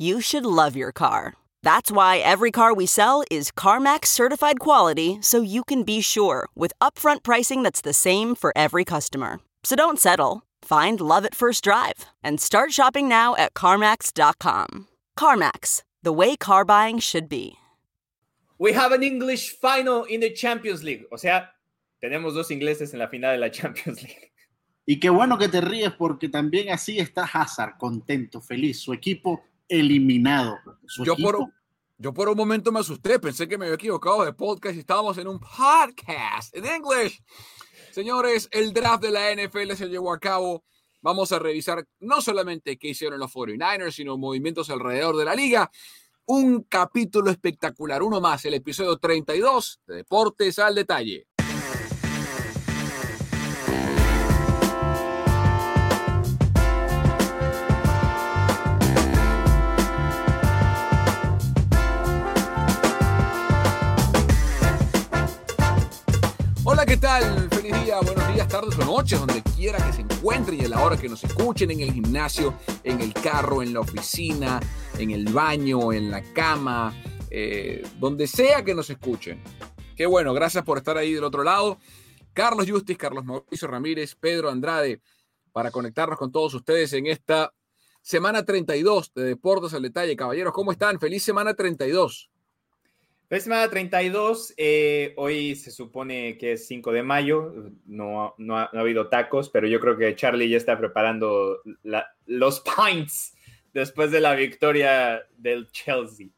You should love your car. That's why every car we sell is CarMax certified quality so you can be sure with upfront pricing that's the same for every customer. So don't settle. Find love at first drive and start shopping now at CarMax.com. CarMax, the way car buying should be. We have an English final in the Champions League. O sea, tenemos dos ingleses en la final de la Champions League. Y qué bueno que te ríes porque también así está Hazard, contento, feliz, su equipo eliminado. Yo equipo, por, yo por un momento me asusté, pensé que me había equivocado de podcast y estábamos en un podcast en English. Señores, el draft de la NFL se llevó a cabo. Vamos a revisar no solamente qué hicieron los 49ers, sino movimientos alrededor de la liga. Un capítulo espectacular, uno más, el episodio 32 de Deportes al Detalle. Tal? Feliz día, buenos días, tardes o noches, donde quiera que se encuentren y a la hora que nos escuchen, en el gimnasio, en el carro, en la oficina, en el baño, en la cama, eh, donde sea que nos escuchen. Qué bueno, gracias por estar ahí del otro lado. Carlos Justis, Carlos Mauricio Ramírez, Pedro Andrade, para conectarnos con todos ustedes en esta semana 32 de Deportes al Detalle. Caballeros, ¿cómo están? Feliz semana 32. Feliz semana 32. eh, hoy se supone que es 5 de mayo. No, no ha, no ha habido tacos, pero yo creo que Charlie ya está preparando la- los pints después de la victoria del Chelsea.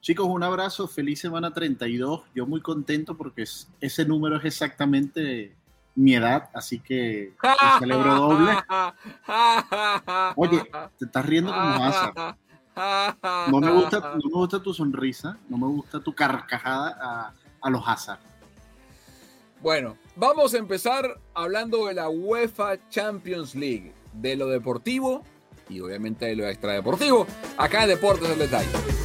Chicos, un abrazo, feliz semana 32. Yo muy contento porque es- ese número es exactamente mi edad, así que celebro doble. Oye, te estás riendo como Hazard. No me gusta, no me gusta tu sonrisa, no me gusta tu carcajada a, a los Hazard. Bueno, vamos a empezar hablando de la UEFA Champions League, de lo deportivo y obviamente de lo extradeportivo, acá en Deportes al Detalle.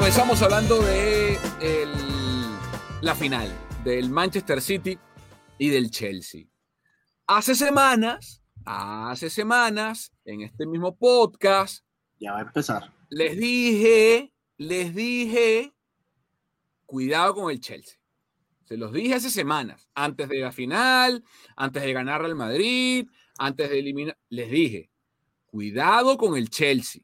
Comenzamos hablando de el- la final del Manchester City y del Chelsea. Hace semanas, hace semanas, en este mismo podcast, Ya va a empezar. les dije, les dije, cuidado con el Chelsea. Se los dije hace semanas, antes de la final, antes de ganar al Madrid, antes de eliminar, les dije, cuidado con el Chelsea,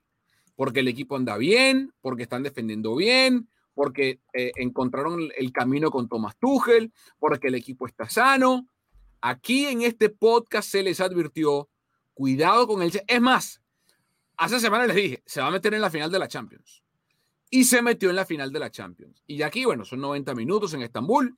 porque el equipo anda bien, porque están defendiendo bien, porque eh, encontraron el camino con Thomas Tuchel, porque el equipo está sano. Aquí en este podcast se les advirtió, cuidado con el Chelsea. Es más, hace semanas les dije, se va a meter en la final de la Champions. Y se metió en la final de la Champions. Y aquí, bueno, son 90 minutos en Estambul.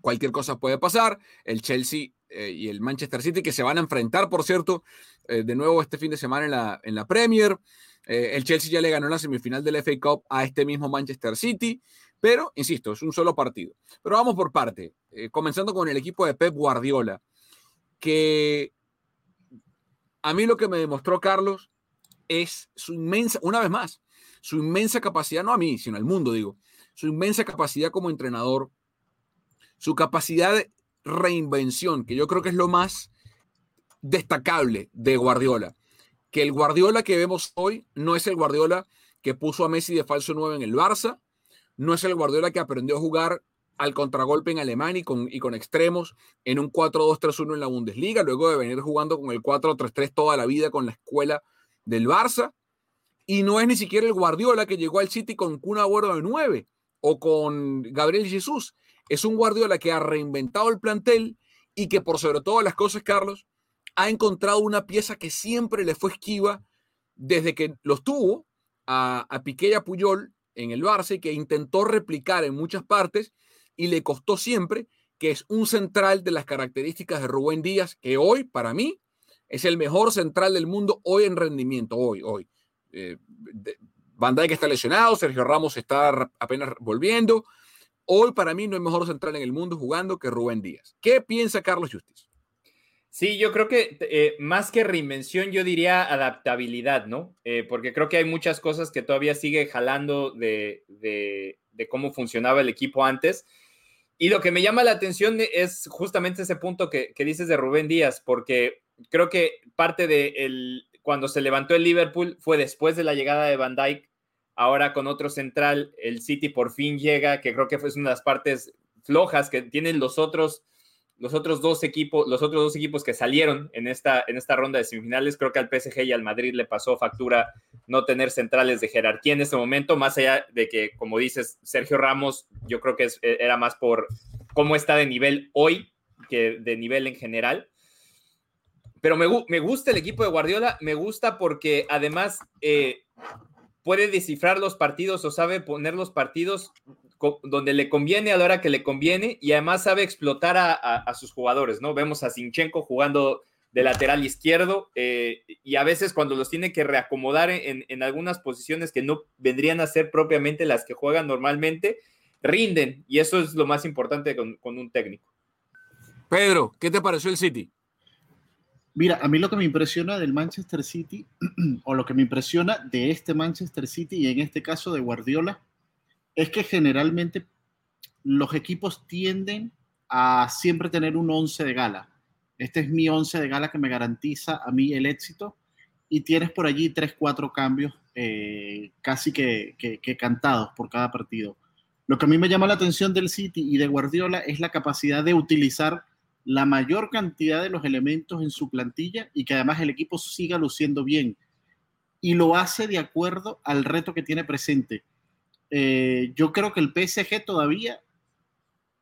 Cualquier cosa puede pasar. El Chelsea eh, y el Manchester City, que se van a enfrentar, por cierto, eh, de nuevo este fin de semana en la, en la Premier. Eh, el Chelsea ya le ganó la semifinal del FA Cup a este mismo Manchester City, pero, insisto, es un solo partido. Pero vamos por parte, comenzando con el equipo de Pep Guardiola, que a mí lo que me demostró Carlos es su inmensa, una vez más, su inmensa capacidad, no a mí, sino al mundo, digo, su inmensa capacidad como entrenador, su capacidad de reinvención, que yo creo que es lo más destacable de Guardiola. Que el Guardiola que vemos hoy no es el Guardiola que puso a Messi de falso 9 en el Barça, no es el Guardiola que aprendió a jugar al contragolpe en Alemania y con, extremos en un 4-2-3-1 en la Bundesliga, luego de venir jugando con el 4-3-3 toda la vida con la escuela del Barça. Y no es ni siquiera el Guardiola que llegó al City con una Agüero de 9 o con Gabriel Jesús. Es un Guardiola que ha reinventado el plantel y que por sobre todas las cosas, Carlos, ha encontrado una pieza que siempre le fue esquiva desde que los tuvo a, a Piqué y a Puyol en el Barça y que intentó replicar en muchas partes y le costó siempre, que es un central de las características de Rubén Díaz, que hoy, para mí, es el mejor central del mundo hoy en rendimiento, hoy, hoy. Eh, está lesionado, Sergio Ramos está apenas volviendo. Hoy para mí no hay mejor central en el mundo jugando que Rubén Díaz. ¿Qué piensa Carlos Justiz? Sí, yo creo que eh, más que reinvención, yo diría adaptabilidad, ¿no? Eh, porque creo que hay muchas cosas que todavía sigue jalando de, cómo funcionaba el equipo antes. Y lo que me llama la atención es justamente ese punto que, dices de Rubén Díaz, porque creo que parte de cuando se levantó el Liverpool fue después de la llegada de Van Dijk Ahora con otro central, el City por fin llega, que creo que fue una de las partes flojas que tienen los otros, los otros dos equipos, los otros dos equipos que salieron en esta, en esta ronda de semifinales. Creo que al PSG y al Madrid le pasó factura no tener centrales de jerarquía en este momento, más allá de que, como dices, Sergio Ramos, yo creo que era más por cómo está de nivel hoy que de nivel en general. Pero me, me gusta el equipo de Guardiola, me gusta porque además eh, puede descifrar los partidos o sabe poner los partidos donde le conviene a la hora que le conviene y además sabe explotar a, sus jugadores, ¿no? Vemos a Sinchenko jugando de lateral izquierdo eh, y a veces cuando los tiene que reacomodar en, algunas posiciones que no vendrían a ser propiamente las que juegan normalmente, rinden y eso es lo más importante con un técnico. Pedro, ¿qué te pareció el City? Mira, a mí lo que me impresiona del Manchester City, o lo que me impresiona de este Manchester City y en este caso de Guardiola, es que generalmente los equipos tienden a siempre tener un 11 de gala. Este es mi 11 de gala que me garantiza a mí el éxito y tienes por allí 3, 4 cambios eh, casi que, que cantados por cada partido. Lo que a mí me llama la atención del City y de Guardiola es la capacidad de utilizar la mayor cantidad de los elementos en su plantilla y que además el equipo siga luciendo bien. Y lo hace de acuerdo al reto que tiene presente. Eh, yo creo que el PSG todavía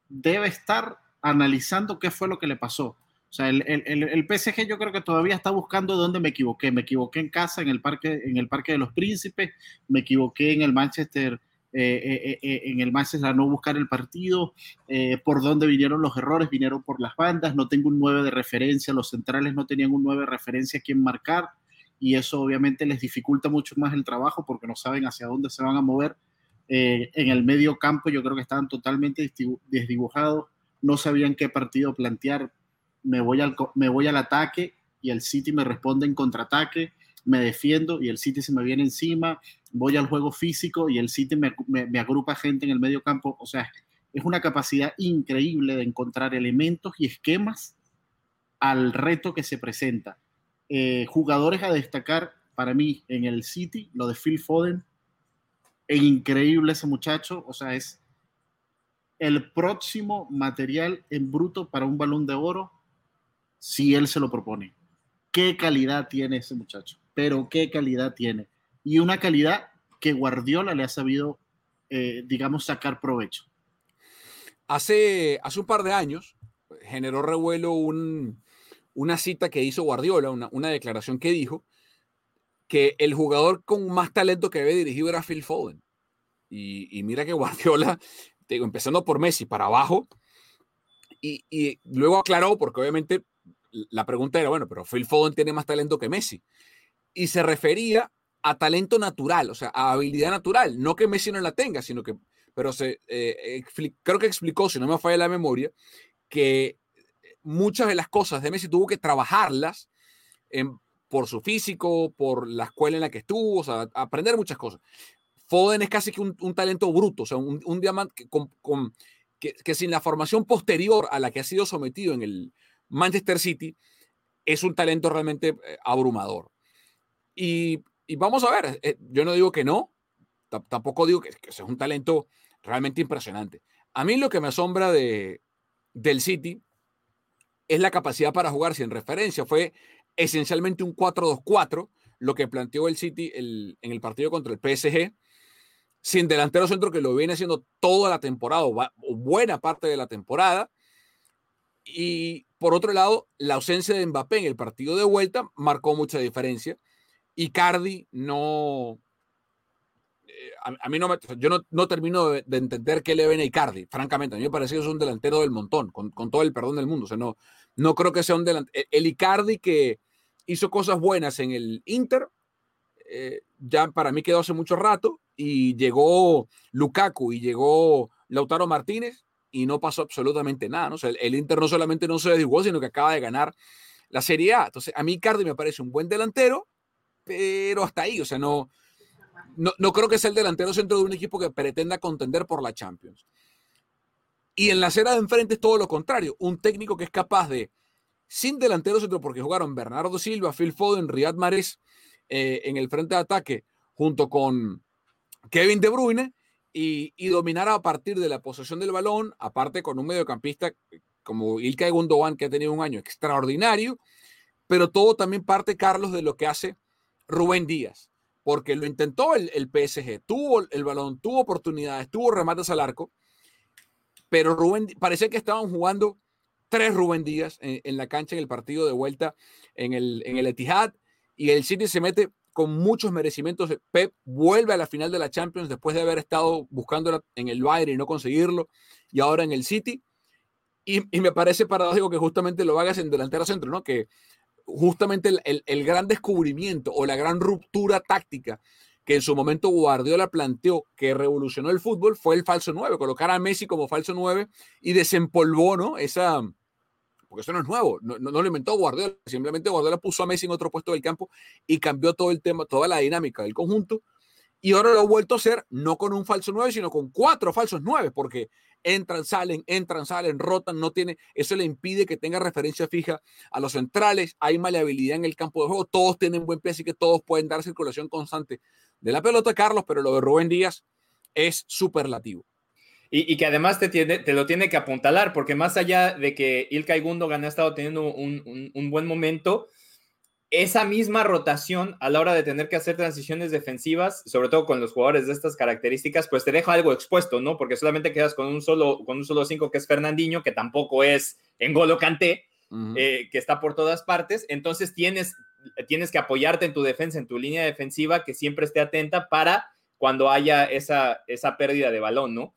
debe estar analizando qué fue lo que le pasó. O sea, el, el, PSG yo creo que todavía está buscando dónde me equivoqué. Me equivoqué en casa, en el parque, en el parque de los Príncipes, me equivoqué en el Manchester eh, eh, eh, en el Manchester a no buscar el partido, por dónde vinieron los errores, vinieron por las bandas, no tengo un 9 de referencia, los centrales no tenían un 9 de referencia a quien marcar y eso obviamente les dificulta mucho más el trabajo porque no saben hacia dónde se van a mover. en el medio campo yo creo que estaban totalmente desdibujados, no sabían qué partido plantear, me voy al, me voy al ataque y el City me responde en contraataque me defiendo y el City se me viene encima, voy al juego físico y el City me, agrupa gente en el medio campo. O sea, es una capacidad increíble de encontrar elementos y esquemas al reto que se presenta. Eh, jugadores a destacar para mí en el City, lo de Phil Foden, es increíble ese muchacho, o sea, es el próximo material en bruto para un balón de oro si él se lo propone. ¿Qué calidad tiene ese muchacho? Pero qué calidad tiene. Y una calidad que Guardiola le ha sabido, eh, digamos, sacar provecho. Hace, hace un par de años generó revuelo una cita que hizo Guardiola, una, declaración que dijo que el jugador con más talento que había dirigido era Phil Foden. Y, mira que Guardiola, digo, empezando por Messi para abajo, Y, y luego aclaró, porque obviamente la pregunta era, bueno, pero Phil Foden tiene más talento que Messi. Y se refería a talento natural, o sea, a habilidad natural, no que Messi no la tenga, sino que, pero se, eh, creo que explicó, si no me falla la memoria, que muchas de las cosas de Messi tuvo que trabajarlas por su físico, por la escuela en la que estuvo, o sea, aprender muchas cosas. Foden es casi que un, talento bruto, o sea, un, diamante que, que, sin la formación posterior a la que ha sido sometido en el Manchester City, es un talento realmente eh, abrumador. Y, y vamos a ver, eh, yo no digo que no, tampoco digo que, que, es un talento realmente impresionante. A mí lo que me asombra de, del City es la capacidad para jugar sin referencia. Fue esencialmente un 4-2-4, lo que planteó el City el, en el partido contra el PSG, sin delantero centro que lo viene haciendo toda la temporada o buena parte de la temporada. Y por otro lado, la ausencia de Mbappé en el partido de vuelta marcó mucha diferencia. Y Cardi no. Eh, a, mí no me, yo no, no termino de, de, entender qué le ven a Icardi, francamente. A mí me parece que es un delantero del montón, con, con todo el perdón del mundo. O sea, no, no creo que sea un delantero. El Icardi que, hizo cosas buenas en el Inter, eh, ya para mí quedó hace mucho rato, y llegó Lukaku y llegó Lautaro Martínez y no pasó absolutamente nada. ¿no? O sea, el, Inter no solamente no se desigualó, sino que acaba de ganar la Serie A. Entonces, a mí Cardi me parece un buen delantero, pero hasta ahí, o sea, no, no, no creo que sea el delantero centro de un equipo que pretenda contender por la Champions. Y en la acera de enfrente es todo lo contrario, un técnico que es capaz de sin delantero centro porque jugaron Bernardo Silva, Phil Foden, Riyad Mahrez eh, en el frente de ataque junto con Kevin De Bruyne y, y, dominar a partir de la posesión del balón, aparte con un mediocampista como Ilkay Gundogan que ha tenido un año extraordinario, pero todo también parte, Carlos, de lo que hace Rubén Díaz, porque lo intentó el, el PSG, tuvo el balón, tuvo oportunidades, tuvo remates al arco, pero Rubén parecía que estaban jugando tres Rubén Díaz en, la cancha en el partido de vuelta en el, en el Etihad y el City se mete con muchos merecimientos. Pep vuelve a la final de la Champions después de haber estado buscándola en el Bayern y no conseguirlo y ahora en el City. Y, y me parece paradójico que justamente lo hagas en delantero centro, ¿no? Que justamente el, el, gran descubrimiento o la gran ruptura táctica que en su momento Guardiola planteó que revolucionó el fútbol fue el falso 9, colocar a Messi como falso 9 y desempolvó, ¿no? Esa, porque eso no es nuevo, no, no, no, lo inventó Guardiola, simplemente Guardiola puso a Messi en otro puesto del campo y cambió todo el tema, toda la dinámica del conjunto. Y ahora lo ha vuelto a hacer no con un falso 9, sino con cuatro falsos 9, porque entran, salen, entran, salen, rotan, no tiene, eso le impide que tenga referencia fija a los centrales, hay maleabilidad en el campo de juego, todos tienen buen pie, así que todos pueden dar circulación constante de la pelota, Carlos, pero lo de Rubén Díaz es superlativo. Y, y, que además te, tiene, te, lo tiene que apuntalar, porque más allá de que Ilkay Gundogan ha estado teniendo un, un, un, buen momento, esa misma rotación a la hora de tener que hacer transiciones defensivas, sobre todo con los jugadores de estas características, pues te deja algo expuesto, ¿no? Porque solamente quedas con un solo, con un solo cinco que es Fernandinho, que tampoco es Engolo Kanté, uh -huh. eh, que está por todas partes. Entonces tienes, tienes que apoyarte en tu defensa, en tu línea defensiva, que siempre esté atenta para cuando haya esa, esa pérdida de balón, ¿no?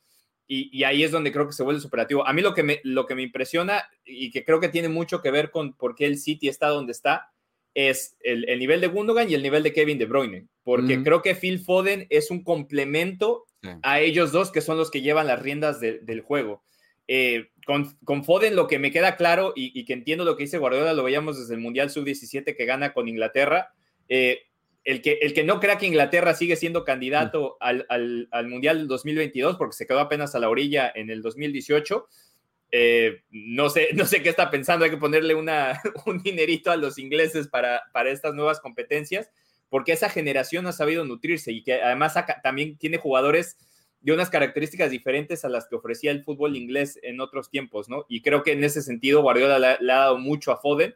Y, y, ahí es donde creo que se vuelve superativo. A mí lo que, me, lo que me impresiona y que creo que tiene mucho que ver con por qué el City está donde está es el, el nivel de Gundogan y el nivel de Kevin De Bruyne, porque mm. creo que Phil Foden es un complemento sí. a ellos dos que son los que llevan las riendas de, del juego. Eh, con, con, Foden lo que me queda claro y, y, que entiendo lo que dice Guardiola, lo veíamos desde el Mundial Sub-17 que gana con Inglaterra, eh, el que, el que no crea que Inglaterra sigue siendo candidato mm. al, al, al, Mundial del 2022, porque se quedó apenas a la orilla en el 2018, eh, no, sé, no sé qué está pensando, hay que ponerle un dinerito a los ingleses para, para estas nuevas competencias, porque esa generación ha sabido nutrirse y que además también tiene jugadores de unas características diferentes a las que ofrecía el fútbol inglés en otros tiempos, ¿no? Y creo que en ese sentido Guardiola le, le ha dado mucho a Foden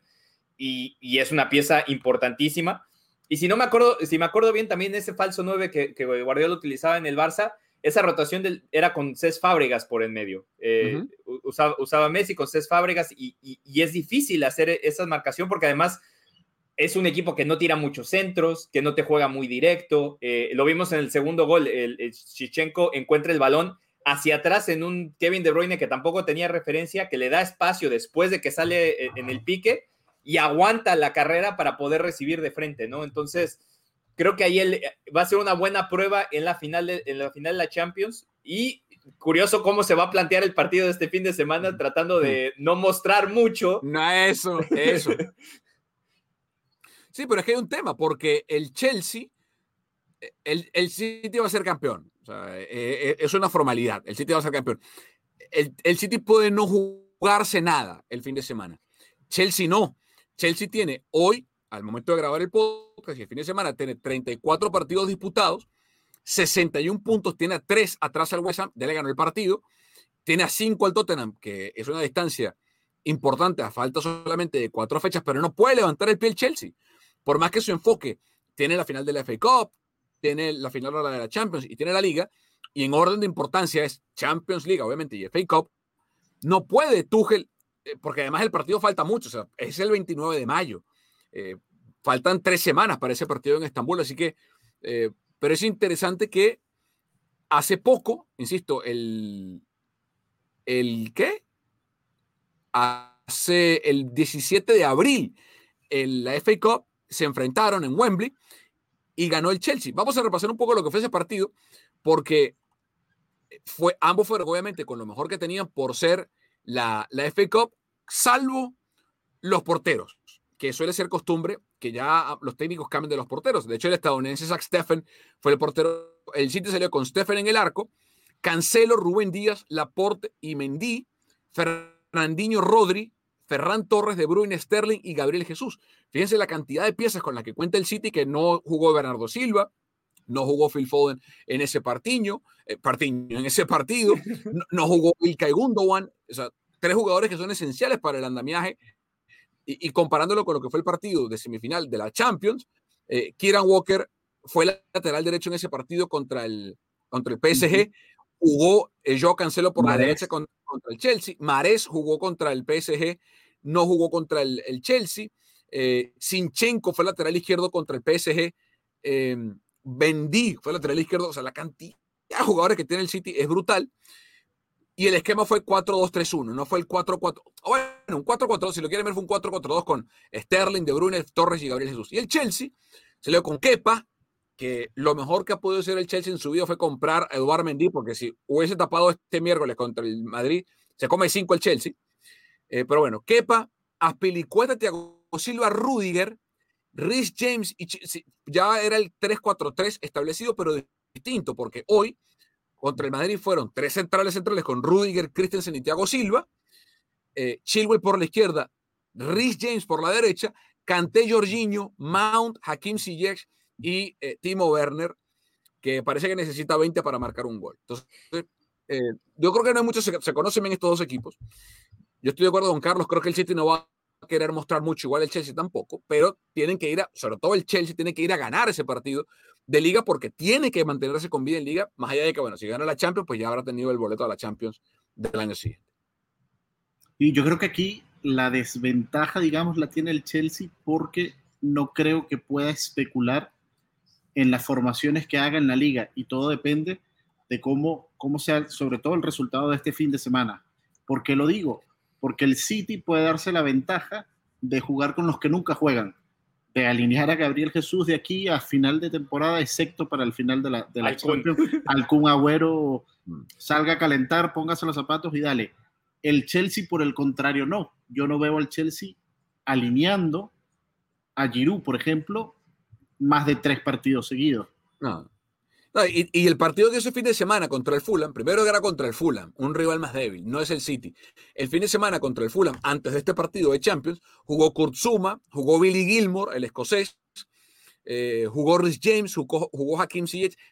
y, y es una pieza importantísima y si no me acuerdo, si me acuerdo bien, también ese falso 9 que, que Guardiola utilizaba en el Barça, esa rotación del, era con Cés Fábregas por en medio. Eh, uh -huh. usaba, usaba, Messi con Cés Fábregas y, y, y, es difícil hacer esa marcación porque además es un equipo que no tira muchos centros, que no te juega muy directo. Eh, lo vimos en el segundo gol, el, el Chichenko encuentra el balón hacia atrás en un Kevin De Bruyne que tampoco tenía referencia, que le da espacio después de que sale eh, en el pique y aguanta la carrera para poder recibir de frente, ¿no? Entonces, creo que ahí él eh, va a ser una buena prueba en la final de, en la, final de la Champions y curioso cómo se va a plantear el partido de este fin de semana tratando de no mostrar mucho. No, eso, eso. Sí, pero es que hay un tema, porque el Chelsea, eh, el, el City va a ser campeón. O sea, eh, es una formalidad. El City va a ser campeón. El, el, City puede no jugarse nada el fin de semana. Chelsea no. Chelsea tiene hoy, al momento de grabar el podcast, y el fin de semana tiene 34 partidos disputados, 61 puntos, tiene a 3 atrás al West Ham, ya le ganó el partido, tiene a 5 al Tottenham, que es una distancia importante, a falta solamente de 4 fechas, pero no puede levantar el pie el Chelsea por más que su enfoque tiene la final de la FA Cup, tiene la final de la Champions y tiene la Liga, y en orden de importancia es Champions League, obviamente, y FA Cup, no puede Tuchel, eh, porque además el partido falta mucho, o sea, es el 29 de mayo. Eh, faltan tres semanas para ese partido en Estambul, así que, eh, pero es interesante que hace poco, insisto, el, el ¿qué? Hace el 17 de abril, la FA Cup, se enfrentaron en Wembley y ganó el Chelsea. Vamos a repasar un poco lo que fue ese partido, porque fue, ambos fueron obviamente con lo mejor que tenían por ser la, la FA Cup, salvo los porteros, que suele ser costumbre que ya los técnicos cambien de los porteros. De hecho, el estadounidense Zach Steffen fue el portero. El City salió con Steffen en el arco, Cancelo, Rubén Díaz, Laporte y Mendy, Fernandinho Rodri, Ferran Torres, De Bruyne, Sterling y Gabriel Jesús. Fíjense la cantidad de piezas con las que cuenta el City que no jugó Bernardo Silva, no jugó Phil Foden en ese partiño, eh, partiño en ese partido, no, jugó Ilkay Gundogan, o sea, tres jugadores que son esenciales para el andamiaje y, comparándolo con lo que fue el partido de semifinal de la Champions, eh, Kieran Walker fue lateral derecho en ese partido contra el, contra el PSG, jugó eh, Joe Cancelo por la derecha contra, el Chelsea, Mares jugó contra el PSG, no jugó contra el, Chelsea, eh, Sinchenko fue lateral izquierdo contra el PSG, eh, Bendy fue lateral izquierdo, o sea, la cantidad de jugadores que tiene el City es brutal. Y el esquema fue 4-2-3-1, no fue el 4-4. Bueno, un 4-4, si lo quieren ver, fue un 4-4-2 con Sterling, De Bruyne, Torres y Gabriel Jesús. Y el Chelsea se le dio con Kepa, que lo mejor que ha podido hacer el Chelsea en su vida fue comprar a Eduard Mendy, porque si hubiese tapado este miércoles contra el Madrid, se come cinco el Chelsea. Eh, pero bueno, Kepa, Aspilicueta, Thiago Silva, Rudiger, Rhys James, y ya era el 3-4-3 establecido, pero distinto, porque hoy contra el Madrid fueron tres centrales centrales con Rudiger, Christensen y Thiago Silva, eh, Chilwell por la izquierda, Rhys James por la derecha, Kanté, Jorginho, Mount, Hakim Ziyech y eh, Timo Werner, que parece que necesita 20 para marcar un gol. Entonces, eh, yo creo que no hay muchos, se, se, conocen bien estos dos equipos. Yo estoy de acuerdo con Carlos, creo que el City no va a querer mostrar mucho, igual el Chelsea tampoco, pero tienen que ir a, sobre todo el Chelsea, tiene que ir a ganar ese partido de liga porque tiene que mantenerse con vida en liga, más allá de que, bueno, si gana la Champions, pues ya habrá tenido el boleto a la Champions del año siguiente. Y yo creo que aquí la desventaja, digamos, la tiene el Chelsea porque no creo que pueda especular en las formaciones que haga en la liga y todo depende de cómo, cómo sea, sobre todo el resultado de este fin de semana. ¿Por qué lo digo? Porque el City puede darse la ventaja de jugar con los que nunca juegan, de alinear a Gabriel Jesús de aquí a final de temporada, excepto para el final de la, de la Champions. Alcún Agüero salga a calentar, póngase los zapatos y dale. El Chelsea, por el contrario, no. Yo no veo al Chelsea alineando a Giroud, por ejemplo, más de tres partidos seguidos. No. Y, el partido que ese fin de semana contra el Fulham, primero era contra el Fulham, un rival más débil, no es el City. El fin de semana contra el Fulham, antes de este partido de Champions, jugó Kurt Zuma, jugó Billy Gilmore, el escocés, eh, jugó Rhys James, jugó, jugó Hakim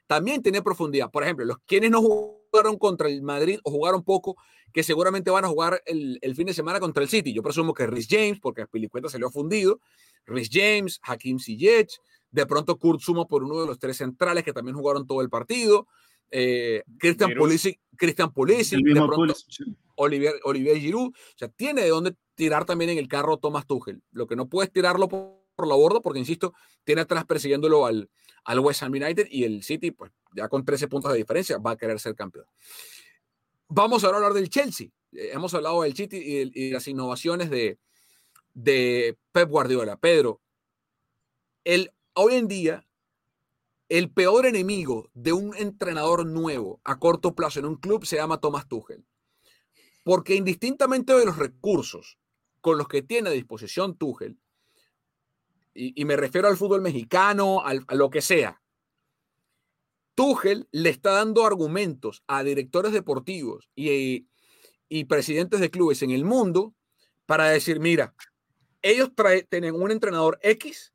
también tenía profundidad. Por ejemplo, los quienes no jugaron contra el Madrid o jugaron poco, que seguramente van a jugar el, el fin de semana contra el City. Yo presumo que Rhys James, porque Pilicueta se le ha fundido, Rhys James, Hakim Ziyech, de pronto Kurt Zuma por uno de los tres centrales que también jugaron todo el partido. Eh, Christian Pulisic, Christian Pulisic, de pronto Pulisic. Olivier, Olivier Giroud. O sea, tiene de dónde tirar también en el carro Thomas Tuchel. Lo que no puedes tirarlo por, por la borda porque, insisto, tiene atrás persiguiéndolo al, al West Ham United y el City, pues ya con 13 puntos de diferencia, va a querer ser campeón. vamos a hablar del Chelsea. Eh, hemos hablado del City y, las innovaciones de, de Pep Guardiola. Pedro, el, hoy en día, el peor enemigo de un entrenador nuevo a corto plazo en un club se llama Thomas Tuchel. Porque indistintamente de los recursos con los que tiene a disposición Tuchel, y, me refiero al fútbol mexicano, a lo que sea, Tuchel le está dando argumentos a directores deportivos y, y presidentes de clubes en el mundo para decir, mira, ellos tienen un entrenador X,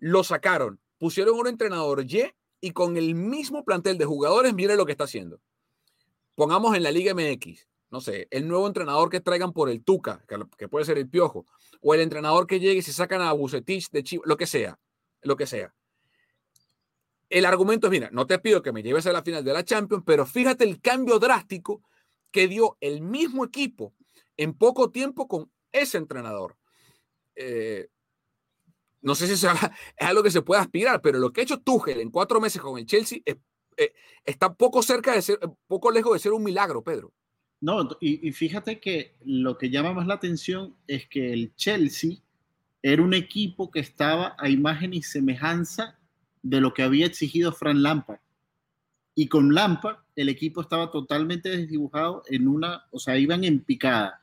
lo sacaron, pusieron un entrenador Y y con el mismo plantel de jugadores, mire lo que está haciendo. Pongamos en la Liga MX, no sé, el nuevo entrenador que traigan por el Tuca, que, puede ser el Piojo, o el entrenador que llegue y se sacan a Bucetich de Chivas, lo que sea, lo que sea. El argumento es, mira, no te pido que me lleves a la final de la Champions, pero fíjate el cambio drástico que dio el mismo equipo en poco tiempo con ese entrenador. Eh, no sé si es algo que se puede aspirar, pero lo que ha hecho Tuchel en cuatro meses con el Chelsea eh, está poco cerca de ser, poco lejos de ser un milagro, Pedro. No, y, fíjate que lo que llama más la atención es que el Chelsea era un equipo que estaba a imagen y semejanza de lo que había exigido Fran Lampard. Y con Lampard el equipo estaba totalmente desdibujado en una, o sea, iban en picada,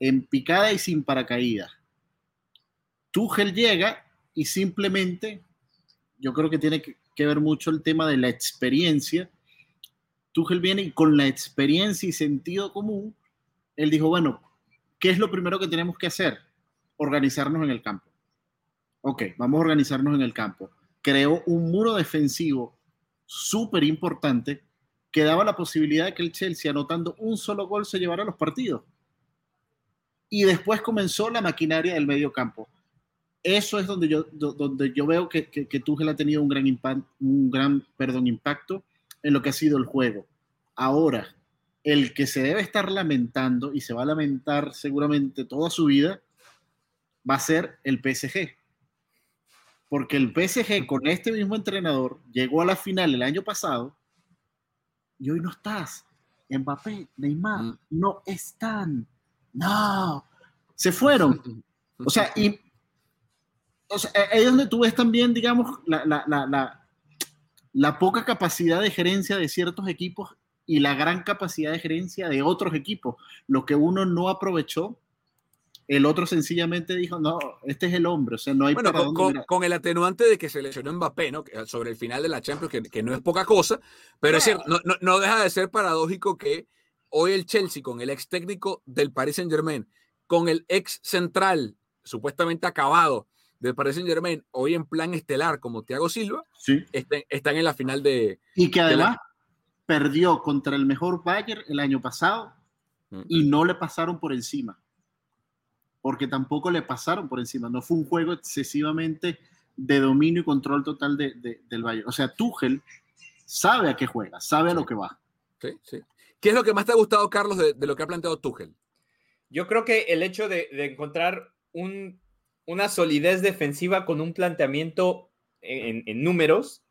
en picada y sin paracaídas. Tuchel llega y simplemente, yo creo que tiene que, ver mucho el tema de la experiencia. Tuchel viene y con la experiencia y sentido común, él dijo, bueno, ¿qué es lo primero que tenemos que hacer? Organizarnos en el campo. Ok, vamos a organizarnos en el campo. Creó un muro defensivo súper importante que daba la posibilidad de que el Chelsea, anotando un solo gol, se llevara los partidos. Y después comenzó la maquinaria del medio campo eso es donde yo, donde yo veo que, que, que Tuchel ha tenido un gran, impact, un gran perdón, impacto en lo que ha sido el juego. Ahora, el que se debe estar lamentando y se va a lamentar seguramente toda su vida va a ser el PSG. Porque el PSG con este mismo entrenador llegó a la final el año pasado y hoy no estás. Mbappé, Neymar, mm. no están. No, se fueron. O sea, y o sea, ahí es donde tú ves también, digamos, la, la, la, la, poca capacidad de gerencia de ciertos equipos y la gran capacidad de gerencia de otros equipos. Lo que uno no aprovechó, el otro sencillamente dijo, no, este es el hombre, o sea, no hay bueno, con, con, el atenuante de que se lesionó Mbappé, ¿no? Sobre el final de la Champions, que, que no es poca cosa, pero es cierto, no, no, no, deja de ser paradójico que hoy el Chelsea, con el ex técnico del Paris Saint Germain, con el ex central supuestamente acabado del Paris Saint Germain hoy en plan estelar como Thiago Silva, sí. están, en la final de... Y que además perdió contra el mejor Bayern el año pasado mm. y no le pasaron por encima. Porque tampoco le pasaron por encima. No fue un juego excesivamente de dominio y control total de, del Bayern. O sea, Tuchel sabe a qué juega, sabe a lo que va. Sí, sí. ¿Qué es lo que más te ha gustado, Carlos, de, lo que ha planteado Tuchel? Yo creo que el hecho de encontrar un una solidez defensiva con un planteamiento en, números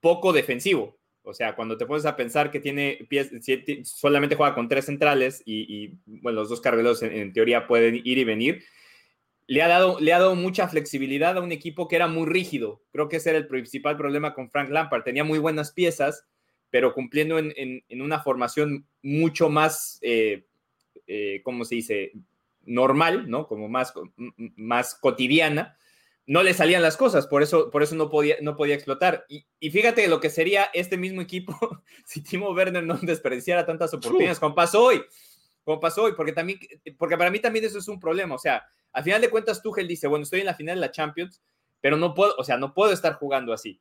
poco defensivo. O sea, cuando te pones a pensar que tiene pies, solamente juega con tres centrales y, bueno, los dos carrileros en, teoría pueden ir y venir, le ha, dado, le ha dado mucha flexibilidad a un equipo que era muy rígido. Creo que ese era el principal problema con Frank Lampard. Tenía muy buenas piezas, pero cumpliendo en, una formación mucho más, eh, eh, ¿cómo se dice? Normal, ¿no? Como más, más cotidiana, no le salían las cosas, por eso, por eso no, podía, no podía explotar. Y, fíjate lo que sería este mismo equipo si Timo Werner no desperdiciara tantas oportunidades como pasó hoy, como pasó hoy, porque, también, porque para mí también eso es un problema. O sea, al final de cuentas, Tuchel dice, bueno, estoy en la final de la Champions, pero no puedo, o sea, no puedo estar jugando así,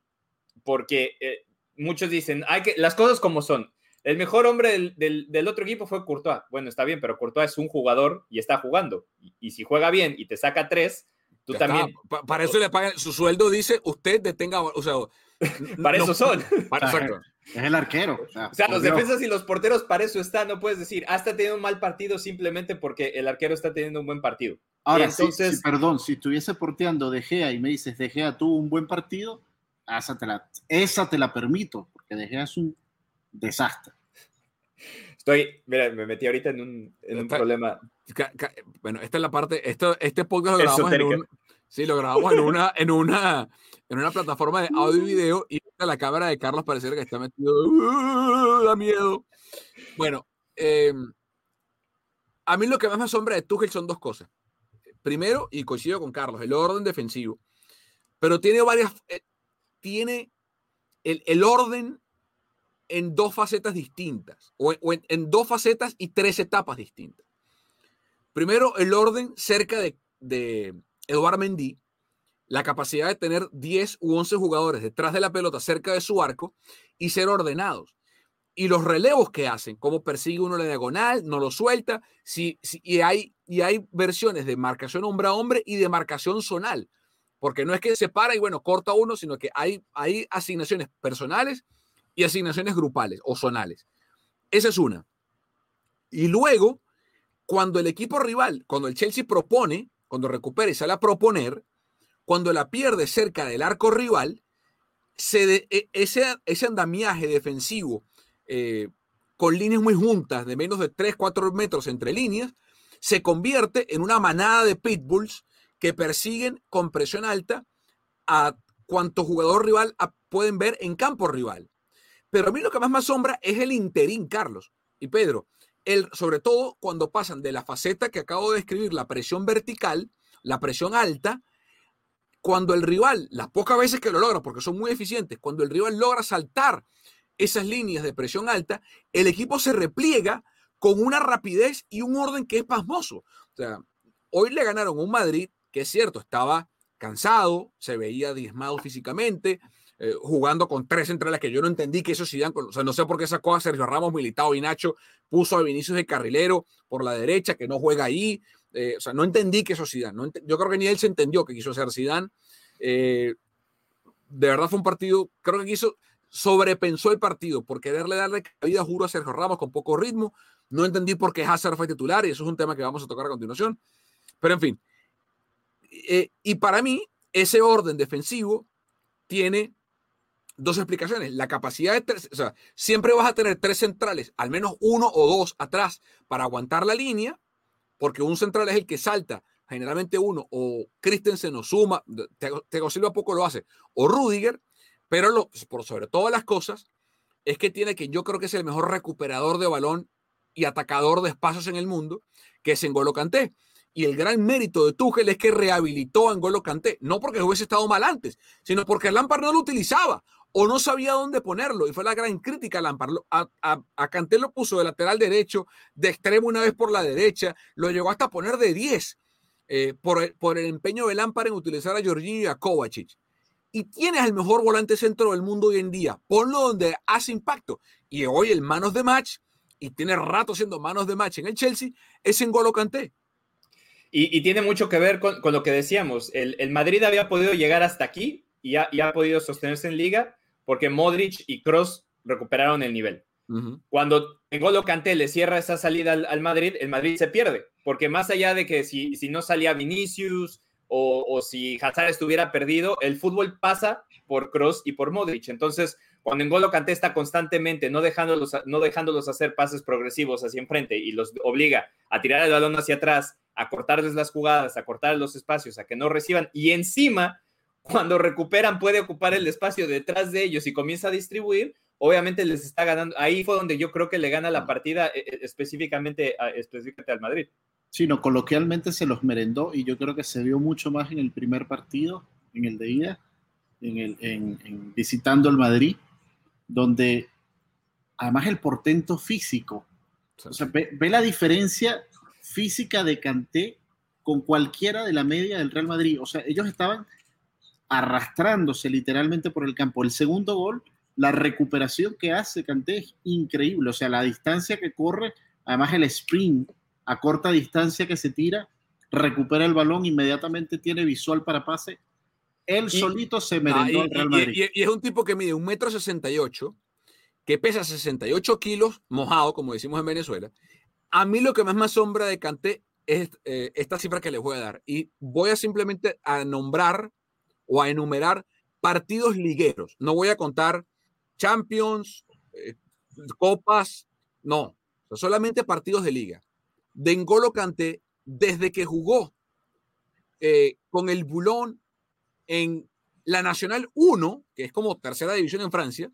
porque eh, muchos dicen, hay que, las cosas como son. El mejor hombre del, otro equipo fue Courtois. Bueno, está bien, pero Courtois es un jugador y está jugando. Y, si juega bien y te saca tres, tú también. para eso le pagan, su sueldo dice, usted detenga, o sea... para eso son. Es el arquero. O sea, los defensas y los porteros para eso están. No puedes decir, ah, está teniendo un mal partido simplemente porque el arquero está teniendo un buen partido. Ahora, entonces... perdón, si estuviese porteando De Gea y me dices, De Gea tuvo un buen partido, esa te la, esa te la permito, porque De Gea es un desastre. Estoy, mira, me metí ahorita en un, en un problema. Bueno, esta es la parte, esto, este podcast lo grabamos en un, sí, lo grabamos en una, en una, en una plataforma de audio y video y la cámara de Carlos parece que está metido, uh, da miedo. Bueno, em, a mí lo que más me asombra de Tuchel son dos cosas. Primero, y coincido con Carlos, el orden defensivo, pero tiene varias, eh, tiene el, el orden en dos facetas distintas, o, en, dos facetas y tres etapas distintas. Primero, el orden cerca de, de Eduard la capacidad de tener 10 u 11 jugadores detrás de la pelota cerca de su arco y ser ordenados. Y los relevos que hacen, cómo persigue uno la diagonal, no lo suelta, si, y, hay, y hay versiones de marcación hombre a hombre y de marcación zonal, porque no es que se para y bueno, corta uno, sino que hay, hay asignaciones personales y asignaciones grupales o zonales. Esa es una. Y luego, cuando el equipo rival, cuando el Chelsea propone, cuando recupera y sale a proponer, cuando la pierde cerca del arco rival, e, ese, ese andamiaje defensivo eh, con líneas muy juntas de menos de 3, 4 metros entre líneas, se convierte en una manada de pitbulls que persiguen con presión alta a cuanto jugador rival pueden ver en campo rival. Pero a mí lo que más me asombra es el interín, Carlos y Pedro. El, sobre todo cuando pasan de la faceta que acabo de describir, la presión vertical, la presión alta, cuando el rival, las pocas veces que lo logra, porque son muy eficientes, cuando el rival logra saltar esas líneas de presión alta, el equipo se repliega con una rapidez y un orden que es pasmoso. O sea, hoy le ganaron un Madrid que es cierto, estaba cansado, se veía diezmado físicamente, eh, jugando con tres centrales que yo no entendí que eso Zidane, o sea, no sé por qué sacó a Sergio Ramos, Militao y Nacho, puso a Vinicius de carrilero por la derecha, que no juega ahí, eh, o sea, no entendí que eso Zidane, yo creo que ni él se entendió que quiso hacer Zidane, eh, de verdad fue un partido, creo que quiso, sobrepensó el partido por quererle darle cabida, juro, a Sergio Ramos con poco ritmo, no entendí por qué Hazard fue titular y eso es un tema que vamos a tocar a continuación, pero en fin, y para mí, ese orden defensivo tiene dos explicaciones. La capacidad de tres, o siempre vas a tener tres centrales, al menos uno o dos atrás para aguantar la línea, porque un central es el que salta, generalmente uno, o Christensen o Suma, Tego Silva poco lo hace, o Rudiger, pero lo, por sobre todas las cosas, es que tiene que yo creo que es el mejor recuperador de balón y atacador de espacios en el mundo, que es N'Golo Kanté. Y el gran mérito de Tuchel es que rehabilitó a N'Golo Kanté, no porque hubiese estado mal antes, sino porque Lampard no lo utilizaba o no sabía dónde ponerlo. Y fue la gran crítica a Lampard. A, a, Kanté lo puso de lateral derecho, de extremo una vez por la derecha, lo llegó hasta poner de 10 eh, por, por el empeño de Lampard en utilizar a Jorginho y a Kovacic. Y tienes el mejor volante centro del mundo hoy en día. Ponlo donde hace impacto. Y hoy el manos de match, y tiene rato siendo manos de match en el Chelsea, es en Golo Kanté. Y, tiene mucho que ver con, lo que decíamos. El, el, Madrid había podido llegar hasta aquí y ha, y ha podido sostenerse en liga porque Modric y Cross recuperaron el nivel. Cuando N'Golo Kanté le cierra esa salida al, Madrid, el Madrid se pierde, porque más allá de que si, si no salía Vinicius o, si Hazard estuviera perdido, el fútbol pasa por Cross y por Modric. Entonces, cuando N'Golo Kanté está constantemente no dejándolos, no dejándolos hacer pases progresivos hacia enfrente y los obliga a tirar el balón hacia atrás, a cortarles las jugadas, a cortar los espacios, a que no reciban y encima cuando recuperan puede ocupar el espacio detrás de ellos y comienza a distribuir, obviamente les está ganando. Ahí fue donde yo creo que le gana la partida eh, eh, específicamente, específicamente al Madrid. Sí, no, coloquialmente se los merendó y yo creo que se vio mucho más en el primer partido, en el de ida, en, el, en, visitando el Madrid, donde además el portento físico, o sea, ve, ve, la diferencia física de Canté con cualquiera de la media del Real Madrid. O sea, ellos estaban arrastrándose literalmente por el campo. El segundo gol, la recuperación que hace Canté es increíble, o sea, la distancia que corre, además el sprint a corta distancia que se tira, recupera el balón, inmediatamente tiene visual para pase. Él solito se merendó ah, y, Real Madrid. Y, es un tipo que mide un metro sesenta y ocho, que pesa 68 kilos, mojado, como decimos en Venezuela. A mí lo que más me asombra de Canté es eh, esta cifra que les voy a dar. Y voy a simplemente a nombrar o a enumerar partidos ligueros. No voy a contar Champions, eh, Copas, no. solamente partidos de liga, de N'Golo Kanté desde que jugó eh, con el Bulón en la Nacional 1, que es como tercera división en Francia,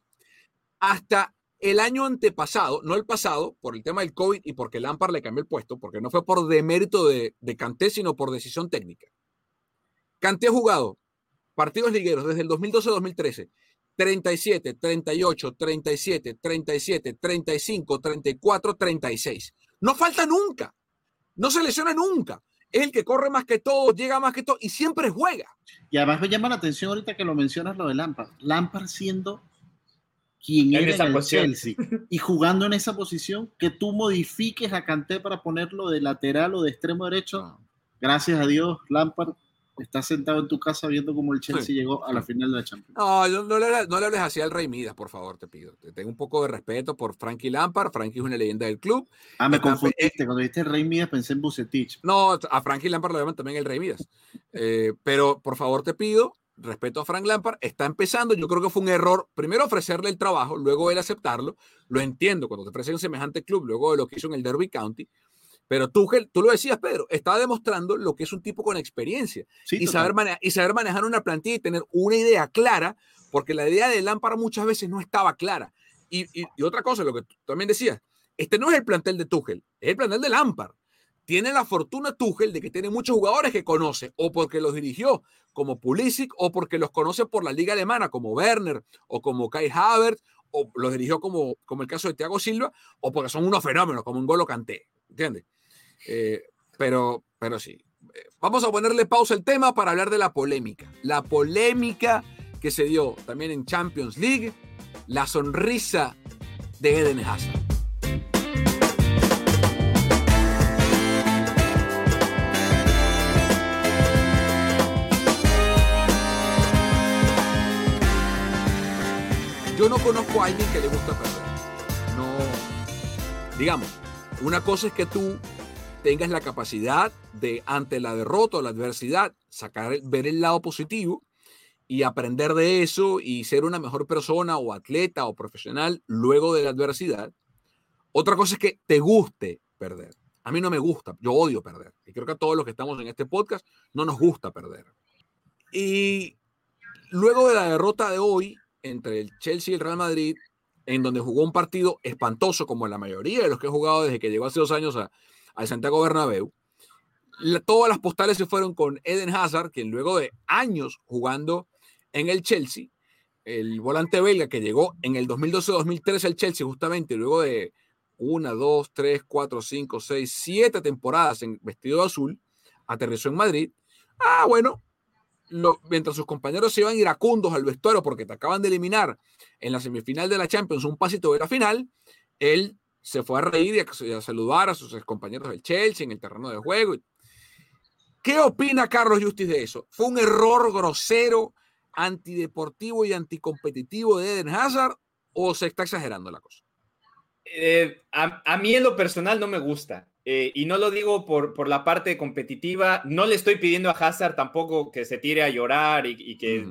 hasta el año antepasado, no el pasado, por el tema del COVID y porque Lampard le cambió el puesto, porque no fue por demérito de, de Kanté, sino por decisión técnica. Kanté ha jugado partidos ligueros desde el 2012-2013, 37, 38, 37, 37, 35, 34, 36. No falta nunca. No se lesiona nunca. Es el que corre más que todo, llega más que todo y siempre juega. Y además me llama la atención ahorita que lo mencionas lo de Lampard. Lampard siendo quien era en el Chelsea y jugando en esa posición, que tú modifiques a Kanté para ponerlo de lateral o de extremo derecho. Gracias a Dios, Lampard estás sentado en tu casa viendo cómo el Chelsea llegó a la final de la Champions. No, no, le, no le hables así al Rey Midas, por favor, te pido. Tengo un poco de respeto por Frankie Lampard. Frankie es una leyenda del club. Ah, me confundiste. Cuando dijiste el Rey Midas pensé en Bucetich. No, a Frankie Lampard lo llaman también el Rey Midas. Eh, pero por favor te pido, respeto a Frank Lampard, está empezando. Yo creo que fue un error, primero ofrecerle el trabajo, luego él aceptarlo. Lo entiendo cuando te ofrecen semejante club, luego de lo que hizo en el Derby County. Pero Tuchel, tú lo decías, Pedro, estaba demostrando lo que es un tipo con experiencia y, saber y saber manejar una plantilla y tener una idea clara, porque la idea de Lampard muchas veces no estaba clara. Y, otra cosa, lo que tú también decías, este no es el plantel de Tuchel, es el plantel de Lampard. Tiene la fortuna Tuchel de que tiene muchos jugadores que conoce, o porque los dirigió, como Pulisic, o porque los conoce por la liga alemana, como Werner, o como Kai Havertz, o los dirigió como, como el caso de Thiago Silva, o porque son unos fenómenos, como un Golo Canté, ¿entiendes? Eh, pero, pero sí. Eh, vamos a ponerle pausa al tema para hablar de la polémica. La polémica que se dio también en Champions League, la sonrisa de Eden Hazard. Yo no conozco a alguien que le gusta perder. No. Digamos, una cosa es que tú tengas la capacidad de, ante la derrota o la adversidad, sacar, ver el lado positivo y aprender de eso y ser una mejor persona o atleta o profesional luego de la adversidad. Otra cosa es que te guste perder. A mí no me gusta, yo odio perder. Y creo que a todos los que estamos en este podcast no nos gusta perder. Y luego de la derrota de hoy entre el Chelsea y el Real Madrid, en donde jugó un partido espantoso como la mayoría de los que he jugado desde que llegó hace dos años a, al Santiago Bernabéu. todas las postales se fueron con Eden Hazard, quien luego de años jugando en el Chelsea, el volante belga que llegó en el 2012-2013 al Chelsea, justamente luego de una, dos, tres, cuatro, cinco, seis, siete temporadas en vestido azul, aterrizó en Madrid. Ah, bueno, mientras sus compañeros se iban iracundos al vestuario porque te acaban de eliminar en la semifinal de la Champions un pasito de la final, él se fue a reír y a, saludar a sus compañeros del Chelsea en el terreno de juego. ¿Qué opina Carlos Justice de eso? ¿Fue un error grosero, antideportivo y anticompetitivo de Eden Hazard o se está exagerando la cosa? Eh, a, mí en lo personal no me gusta. Eh, y no lo digo por, por, la parte competitiva. No le estoy pidiendo a Hazard tampoco que se tire a llorar y, que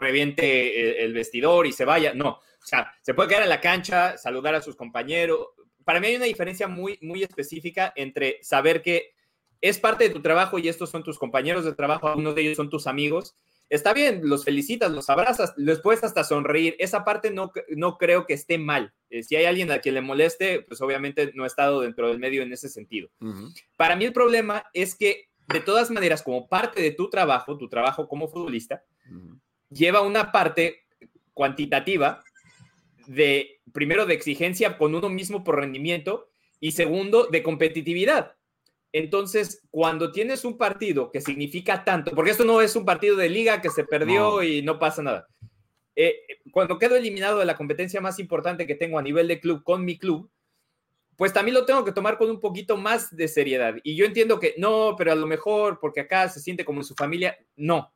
reviente el, vestidor y se vaya. No. O sea, se puede quedar en la cancha, saludar a sus compañeros, para mí hay una diferencia muy, muy específica entre saber que es parte de tu trabajo y estos son tus compañeros de trabajo, algunos de ellos son tus amigos. Está bien, los felicitas, los abrazas, les puedes hasta sonreír. Esa parte no, no creo que esté mal. Eh, si hay alguien a quien le moleste, pues obviamente no ha estado dentro del medio en ese sentido. Para mí el problema es que de todas maneras, como parte de tu trabajo, tu trabajo como futbolista, lleva una parte cuantitativa de, primero, de exigencia con uno mismo por rendimiento y segundo, de competitividad. Entonces, cuando tienes un partido que significa tanto, porque esto no es un partido de liga que se perdió y no pasa nada. Eh, cuando quedo eliminado de la competencia más importante que tengo a nivel de club con mi club, pues también lo tengo que tomar con un poquito más de seriedad. Y yo entiendo que no, pero a lo mejor porque acá se siente como en su familia, no.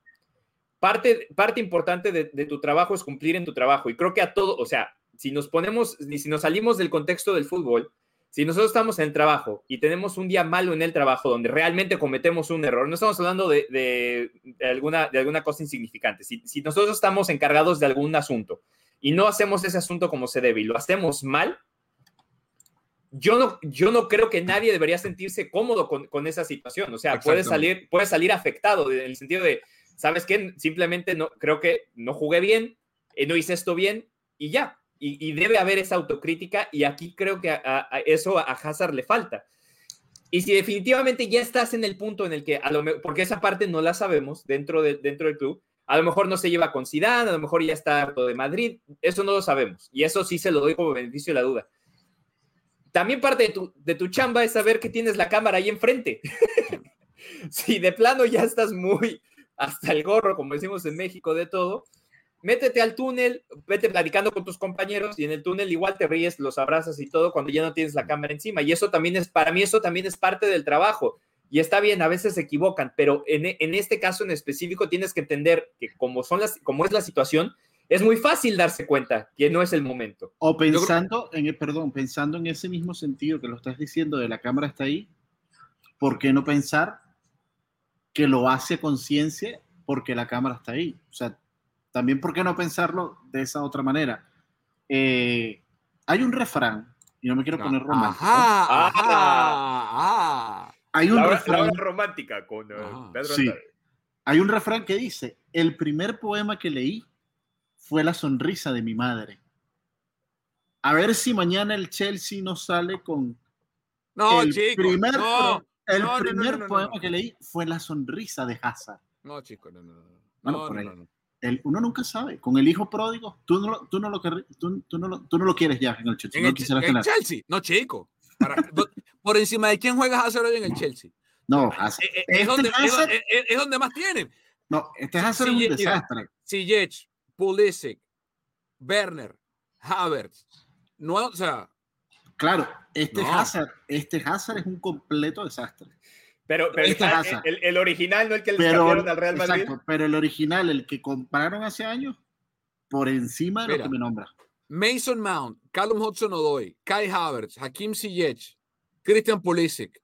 Parte, parte importante de, de tu trabajo es cumplir en tu trabajo. Y creo que a todo, o sea, si nos ponemos, si nos salimos del contexto del fútbol, si nosotros estamos en el trabajo y tenemos un día malo en el trabajo donde realmente cometemos un error, no estamos hablando de, alguna, de alguna cosa insignificante. Si, si, nosotros estamos encargados de algún asunto y no hacemos ese asunto como se debe y lo hacemos mal, yo no, yo no creo que nadie debería sentirse cómodo con, con esa situación. O sea, puede salir, puede salir afectado en el sentido de, ¿sabes qué? Simplemente no, creo que no jugué bien, eh, no hice esto bien y ya. Y, debe haber esa autocrítica y aquí creo que eso a Hazard le falta. Y si definitivamente ya estás en el punto en el que, a lo porque esa parte no la sabemos dentro, de, dentro del club, a lo mejor no se lleva con Zidane, a lo mejor ya está harto de Madrid, eso no lo sabemos. Y eso sí se lo doy como beneficio de la duda. También parte de tu, de tu chamba es saber que tienes la cámara ahí enfrente. si de plano ya estás muy hasta el gorro, como decimos en México, de todo, métete al túnel, vete platicando con tus compañeros y en el túnel igual te ríes, los abrazas y todo cuando ya no tienes la cámara encima. Y eso también es, para mí eso también es parte del trabajo. Y está bien, a veces se equivocan, pero en, en este caso en específico tienes que entender que como, son las, como es la situación, es muy fácil darse cuenta que no es el momento. O pensando, en el, perdón, pensando en ese mismo sentido que lo estás diciendo de la cámara está ahí, ¿por qué no pensar que lo hace conciencia porque la cámara está ahí? O sea, también, ¿por qué no pensarlo de esa otra manera? Eh, hay un refrán, y no me quiero poner romántico. Ajá, ajá, Hay un refrán. romántica con eh, Pedro sí. Hay un refrán que dice: El primer poema que leí fue la sonrisa de mi madre. A ver si mañana el Chelsea no sale con. No, el primer, no, el primer poema que leí fue la sonrisa de Hazard. No, chico, no, no, no. No, uno nunca sabe. Con el hijo pródigo, tú no, lo, tú no, lo, tú, tú no, lo, tú no lo quieres ya en el Chelsea. En el, Chelsea, no, chico. por encima de quién juegas Hazard hoy en el Chelsea. No, Hazard. Es, es, donde, es, donde, más tienen. No, este Hazard es un desastre. Ziyech, Pulisic, Werner, Havertz. No, o sea. Claro, este Hazard, este Hazard es un completo desastre. Pero, el, original, no el que le cambiaron al Real Madrid. Exacto, pero el original, el que compraron hace años, por encima de lo que me nombra. Mason Mount, Callum Hudson-Odoi, Kai Havertz, Hakim Ziyech, Christian Pulisic.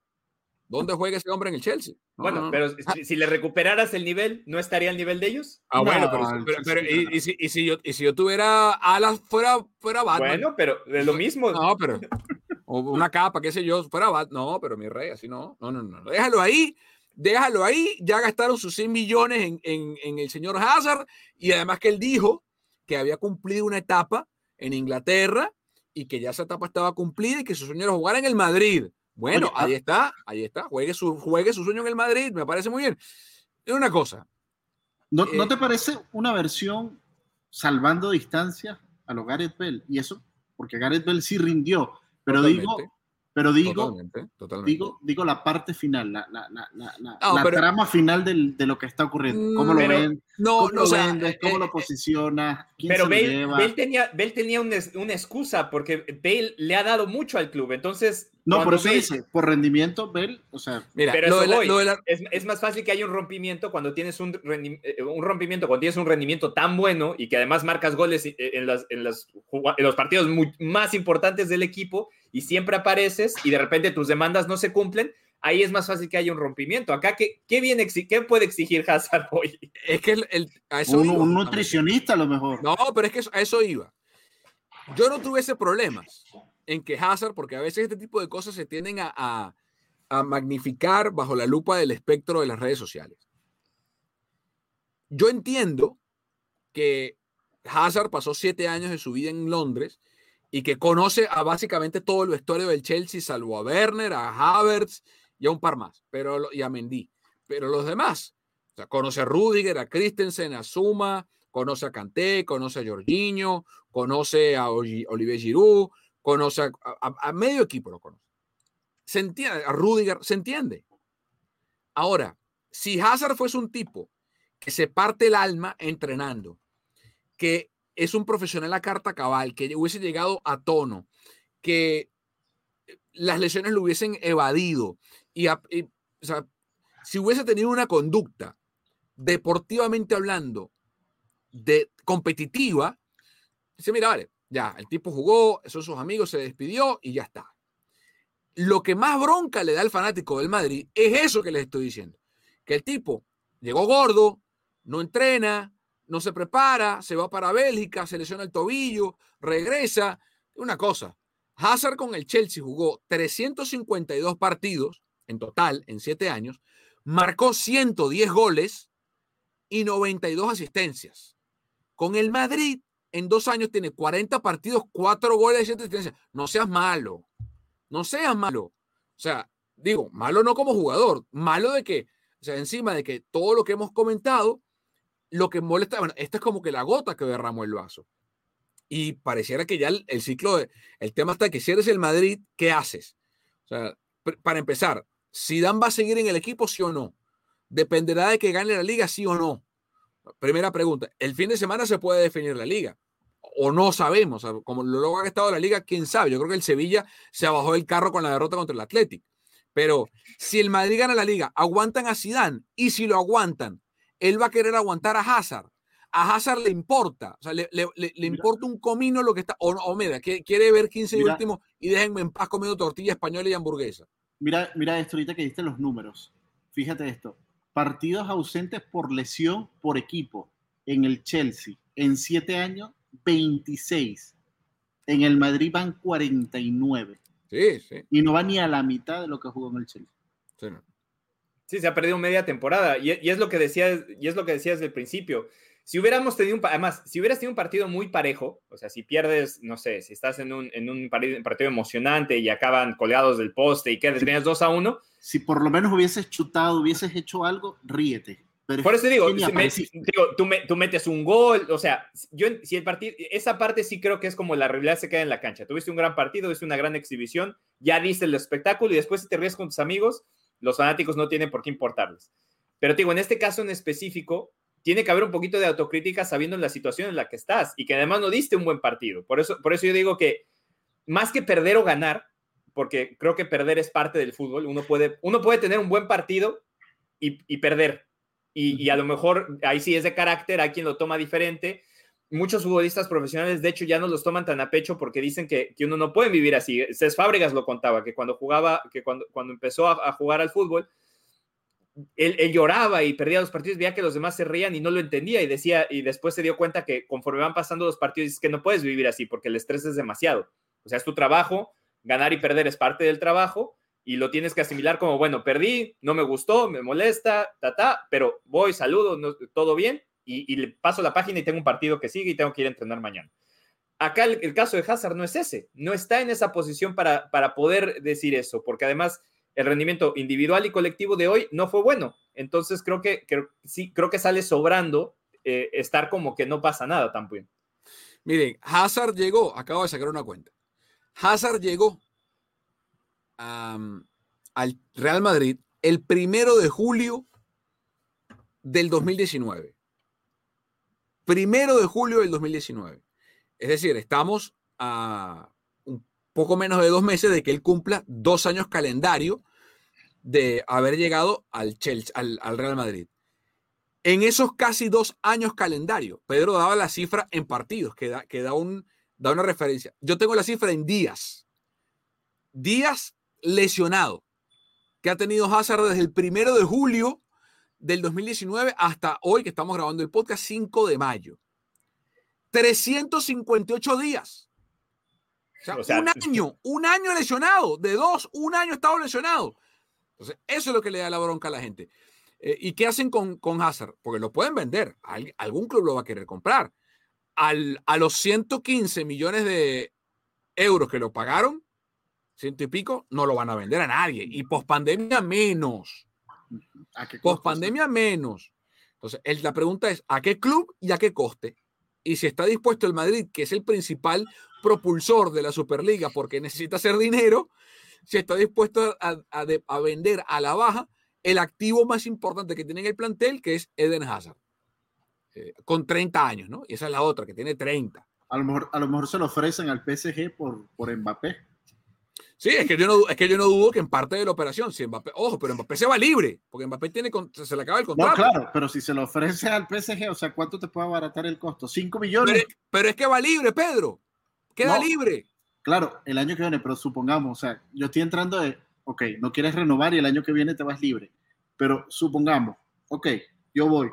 ¿Dónde juega ese hombre en el Chelsea? Bueno, pero si, le recuperaras el nivel, ¿no estaría al nivel de ellos? Ah, bueno, pero, y, si, y, si yo, y si yo tuviera alas fuera, fuera Batman. Bueno, pero es lo mismo. No, pero o una capa, qué sé yo, fuera No, pero mi rey, así no. No, no, no. Déjalo ahí, déjalo ahí. Ya gastaron sus 100 millones en, en, en el señor Hazard y además que él dijo que había cumplido una etapa en Inglaterra y que ya esa etapa estaba cumplida y que su sueño era jugar en el Madrid. Bueno, ahí está, ahí está. Juegue su, juegue su sueño en el Madrid, me parece muy bien. Es una cosa. ¿No, ¿No, eh, te parece una versión salvando distancia a los Gareth Bell? Y eso, porque Gareth Bell sí rindió, pero digo, pero digo, digo, digo la parte final, la, la, la, la trama final del, de lo que está ocurriendo. ¿Cómo lo ven? No, ¿Cómo lo vendes? ¿Cómo lo posicionas? pero Bale, tenía, Bale tenía una, una, excusa porque Bale le ha dado mucho al club. Entonces, no, por eso dice, por rendimiento, Bell, o sea, Mira, pero es, es, más fácil que haya un rompimiento cuando tienes un, eh, un, rompimiento, cuando tienes un rendimiento tan bueno y que además marcas goles eh, en, las, en, las, en los partidos más importantes del equipo y siempre apareces y de repente tus demandas no se cumplen, ahí es más fácil que haya un rompimiento. Acá, ¿qué, qué, viene, qué puede exigir Hazard hoy? Es que el, a eso un, un nutricionista a lo mejor. No, pero es que a eso iba. Yo no tuviese problemas en que Hazard, porque a veces este tipo de cosas se tienden a, magnificar bajo la lupa del espectro de las redes sociales. Yo entiendo que Hazard pasó siete años de su vida en Londres y que conoce a básicamente todo el vestuario del Chelsea, salvo a Werner, a Havertz y a un par más, pero, y a Mendy. Pero los demás, o sea, conoce a Rudiger, a Christensen, a Zuma, conoce a Kanté, conoce a Jorginho, conoce a Olivier Giroud, conoce a, medio equipo, lo conoce. Se entiende, a Rudiger, se entiende. Ahora, si Hazard fuese un tipo que se parte el alma entrenando, que es un profesional a carta cabal, que hubiese llegado a tono, que las lesiones lo hubiesen evadido y, si hubiese tenido una conducta deportivamente hablando de competitiva, dice, mira, vale, ya, el tipo jugó, son sus amigos, se despidió y ya está. Lo que más bronca le da al fanático del Madrid es eso que les estoy diciendo. Que el tipo llegó gordo, no entrena, no se prepara, se va para Bélgica, se lesiona el tobillo, regresa. Una cosa, Hazard con el Chelsea jugó 352 partidos en total en siete años, marcó 110 goles y 92 asistencias. Con el Madrid, en dos años tiene 40 partidos, 4 goles y 7 asistencias. No seas malo. No seas malo. O sea, digo, malo no como jugador, malo de que, o sea, encima de que todo lo que hemos comentado, lo que molesta, bueno, esta es como que la gota que derramó el vaso. Y pareciera que ya el, ciclo, de, el tema está que si eres el Madrid, ¿qué haces? O sea, para empezar, Dan va a seguir en el equipo, sí o no. Dependerá de que gane la liga, sí o no. Primera pregunta. El fin de semana se puede definir la liga. O no sabemos. como lo ha estado la liga, quién sabe. Yo creo que el Sevilla se bajó del carro con la derrota contra el Athletic. Pero si el Madrid gana la liga, aguantan a Zidane. Y si lo aguantan, él va a querer aguantar a Hazard. A Hazard le importa. O sea, le, importa un comino lo que está. O, mira, quiere ver 15 y último y déjenme en paz comiendo tortilla española y hamburguesa. Mira, mira esto ahorita que diste los números. Fíjate esto. Partidos ausentes por lesión por equipo en el Chelsea. En siete años, 26. En el Madrid van 49. Sí, sí. Y no va ni a la mitad de lo que jugó en el Chelsea. Sí, sí se ha perdido media temporada. Y, y, es lo que decías, y es lo que decías desde el principio. Si hubiéramos tenido un, además, si hubieras tenido un partido muy parejo, o sea, si pierdes, no sé, si estás en un, en un partido, emocionante y acaban colgados del poste y que tenías 2 a 1. Si por lo menos hubieses chutado, hubieses hecho algo, ríete. por eso digo, digo tú, metes un gol, o sea, yo, si el partido, esa parte sí creo que es como la realidad se queda en la cancha. Tuviste un gran partido, tuviste una gran exhibición, ya diste el espectáculo y después si te ríes con tus amigos, los fanáticos no tienen por qué importarles. Pero digo, en este caso en específico, tiene que haber un poquito de autocrítica sabiendo la situación en la que estás y que además no diste un buen partido. Por eso, por eso yo digo que más que perder o ganar, porque creo que perder es parte del fútbol, uno puede, uno puede tener un buen partido y, perder. Y, a lo mejor ahí sí es de carácter, hay quien lo toma diferente. Muchos futbolistas profesionales, de hecho, ya no los toman tan a pecho porque dicen que, uno no puede vivir así. Cés Fábregas lo contaba, que cuando jugaba, que cuando, cuando empezó a jugar al fútbol, él, lloraba y perdía los partidos, veía que los demás se reían y no lo entendía y decía, y después se dio cuenta que conforme van pasando los partidos, es que no puedes vivir así porque el estrés es demasiado. O sea, es tu trabajo, ganar y perder es parte del trabajo y lo tienes que asimilar como, bueno, perdí, no me gustó, me molesta, ta, ta, pero voy, saludo, todo bien y, le paso la página y tengo un partido que sigue y tengo que ir a entrenar mañana. Acá el, caso de Hazard no es ese, no está en esa posición para, para poder decir eso, porque además el rendimiento individual y colectivo de hoy no fue bueno. Entonces creo que, sí, creo que sale sobrando eh, estar como que no pasa nada tampoco. Miren, Hazard llegó, acabo de sacar una cuenta. Hazard llegó al Real Madrid el primero de julio del 2019. Primero de julio del 2019. Es decir, estamos a poco menos de dos meses de que él cumpla dos años calendario de haber llegado al, Chelsea, al, Real Madrid. En esos casi dos años calendario, Pedro daba la cifra en partidos, que da, que da, un, da una referencia. Yo tengo la cifra en días. Días lesionado, que ha tenido Hazard desde el primero de julio del 2019 hasta hoy, que estamos grabando el podcast 5 de mayo. 358 días un año, un año lesionado, de dos, un año estado lesionado. Entonces, eso es lo que le da la bronca a la gente. Eh, ¿Y qué hacen con, con Hazard? Porque lo pueden vender, algún club lo va a querer comprar. Al, a los 115 millones de euros que lo pagaron, ciento y pico, no lo van a vender a nadie. Y pospandemia menos. Pospandemia menos. Entonces, la pregunta es, ¿a qué club y a qué coste? Y si está dispuesto el Madrid, que es el principal propulsor de la Superliga porque necesita hacer dinero, si está dispuesto a, vender a la baja el activo más importante que tiene en el plantel, que es Eden Hazard, eh, con 30 años, ¿no? Y esa es la otra, que tiene 30. A lo mejor, a lo mejor se lo ofrecen al PSG por, por Mbappé. Sí, es que, yo no, es que yo no dudo que en parte de la operación, si Mbappé, ojo, pero Mbappé se va libre, porque Mbappé tiene, se le acaba el contrato. No, claro, pero si se lo ofrece al PSG, o sea, ¿cuánto te puede abaratar el costo? ¿5 millones? pero es que va libre, Pedro. Queda libre. Claro, el año que viene, pero supongamos, o sea, yo estoy entrando de, ok, no quieres renovar y el año que viene te vas libre. Pero supongamos, ok, yo voy.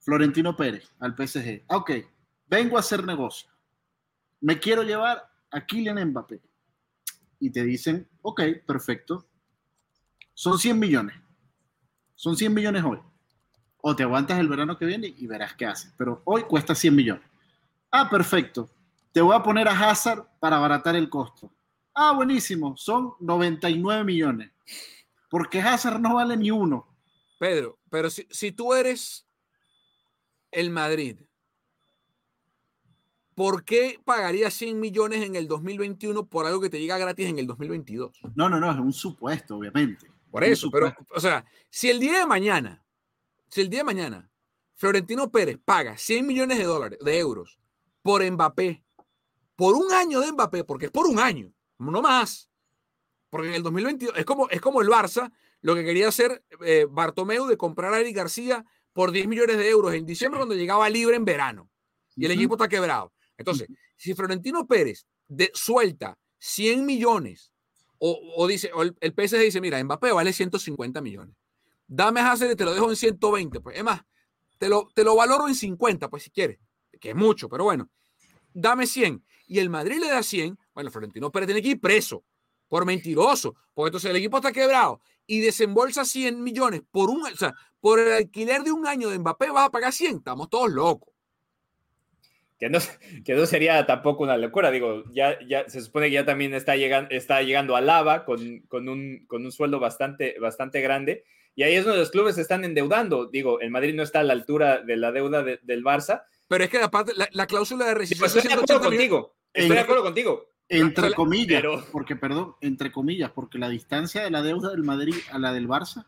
Florentino Pérez al PSG. Ok, vengo a hacer negocio. Me quiero llevar a Kylian Mbappé y te dicen, ok, perfecto, son 100 millones, son 100 millones hoy. O te aguantas el verano que viene y verás qué haces, pero hoy cuesta 100 millones. Ah, perfecto, te voy a poner a Hazard para abaratar el costo. Ah, buenísimo, son 99 millones, porque Hazard no vale ni uno. Pedro, pero si, si tú eres el Madrid, ¿por qué pagarías 100 millones en el 2021 por algo que te llega gratis en el 2022? No, no, no, es un supuesto, obviamente. Por eso, pero, o sea, si el día de mañana, si el día de mañana Florentino Pérez paga 100 millones de dólares, de euros, por Mbappé, por un año de Mbappé, porque es por un año, no más, porque en el 2022 es como, es como el Barça, lo que quería hacer eh, Bartomeu de comprar a Eric García por 10 millones de euros en diciembre cuando llegaba libre en verano y el equipo está quebrado. Entonces, si Florentino Pérez de, suelta 100 millones o, o dice, o el, el PSG dice, mira, Mbappé vale 150 millones. Dame a Hazard y te lo dejo en 120. Pues es más, te lo, te lo valoro en 50, pues si quieres, que es mucho, pero bueno, dame 100. Y el Madrid le da 100, bueno, Florentino Pérez tiene que ir preso por mentiroso, porque entonces el equipo está quebrado y desembolsa 100 millones por un, o sea, por el alquiler de un año de Mbappé vas a pagar 100, estamos todos locos. Que no, que no sería tampoco una locura. Digo, ya, ya se supone que ya también está llegando, está llegando a Lava con, con, un, con un sueldo bastante, bastante grande. Y ahí es donde los clubes se están endeudando. Digo, el Madrid no está a la altura de la deuda de- del Barça. Pero es que aparte la, la cláusula de rescisión Pues estoy de acuerdo 180 millones- contigo. Estoy de acuerdo contigo. Entre comillas, pero- porque, perdón, entre comillas, porque la distancia de la deuda del Madrid a la del Barça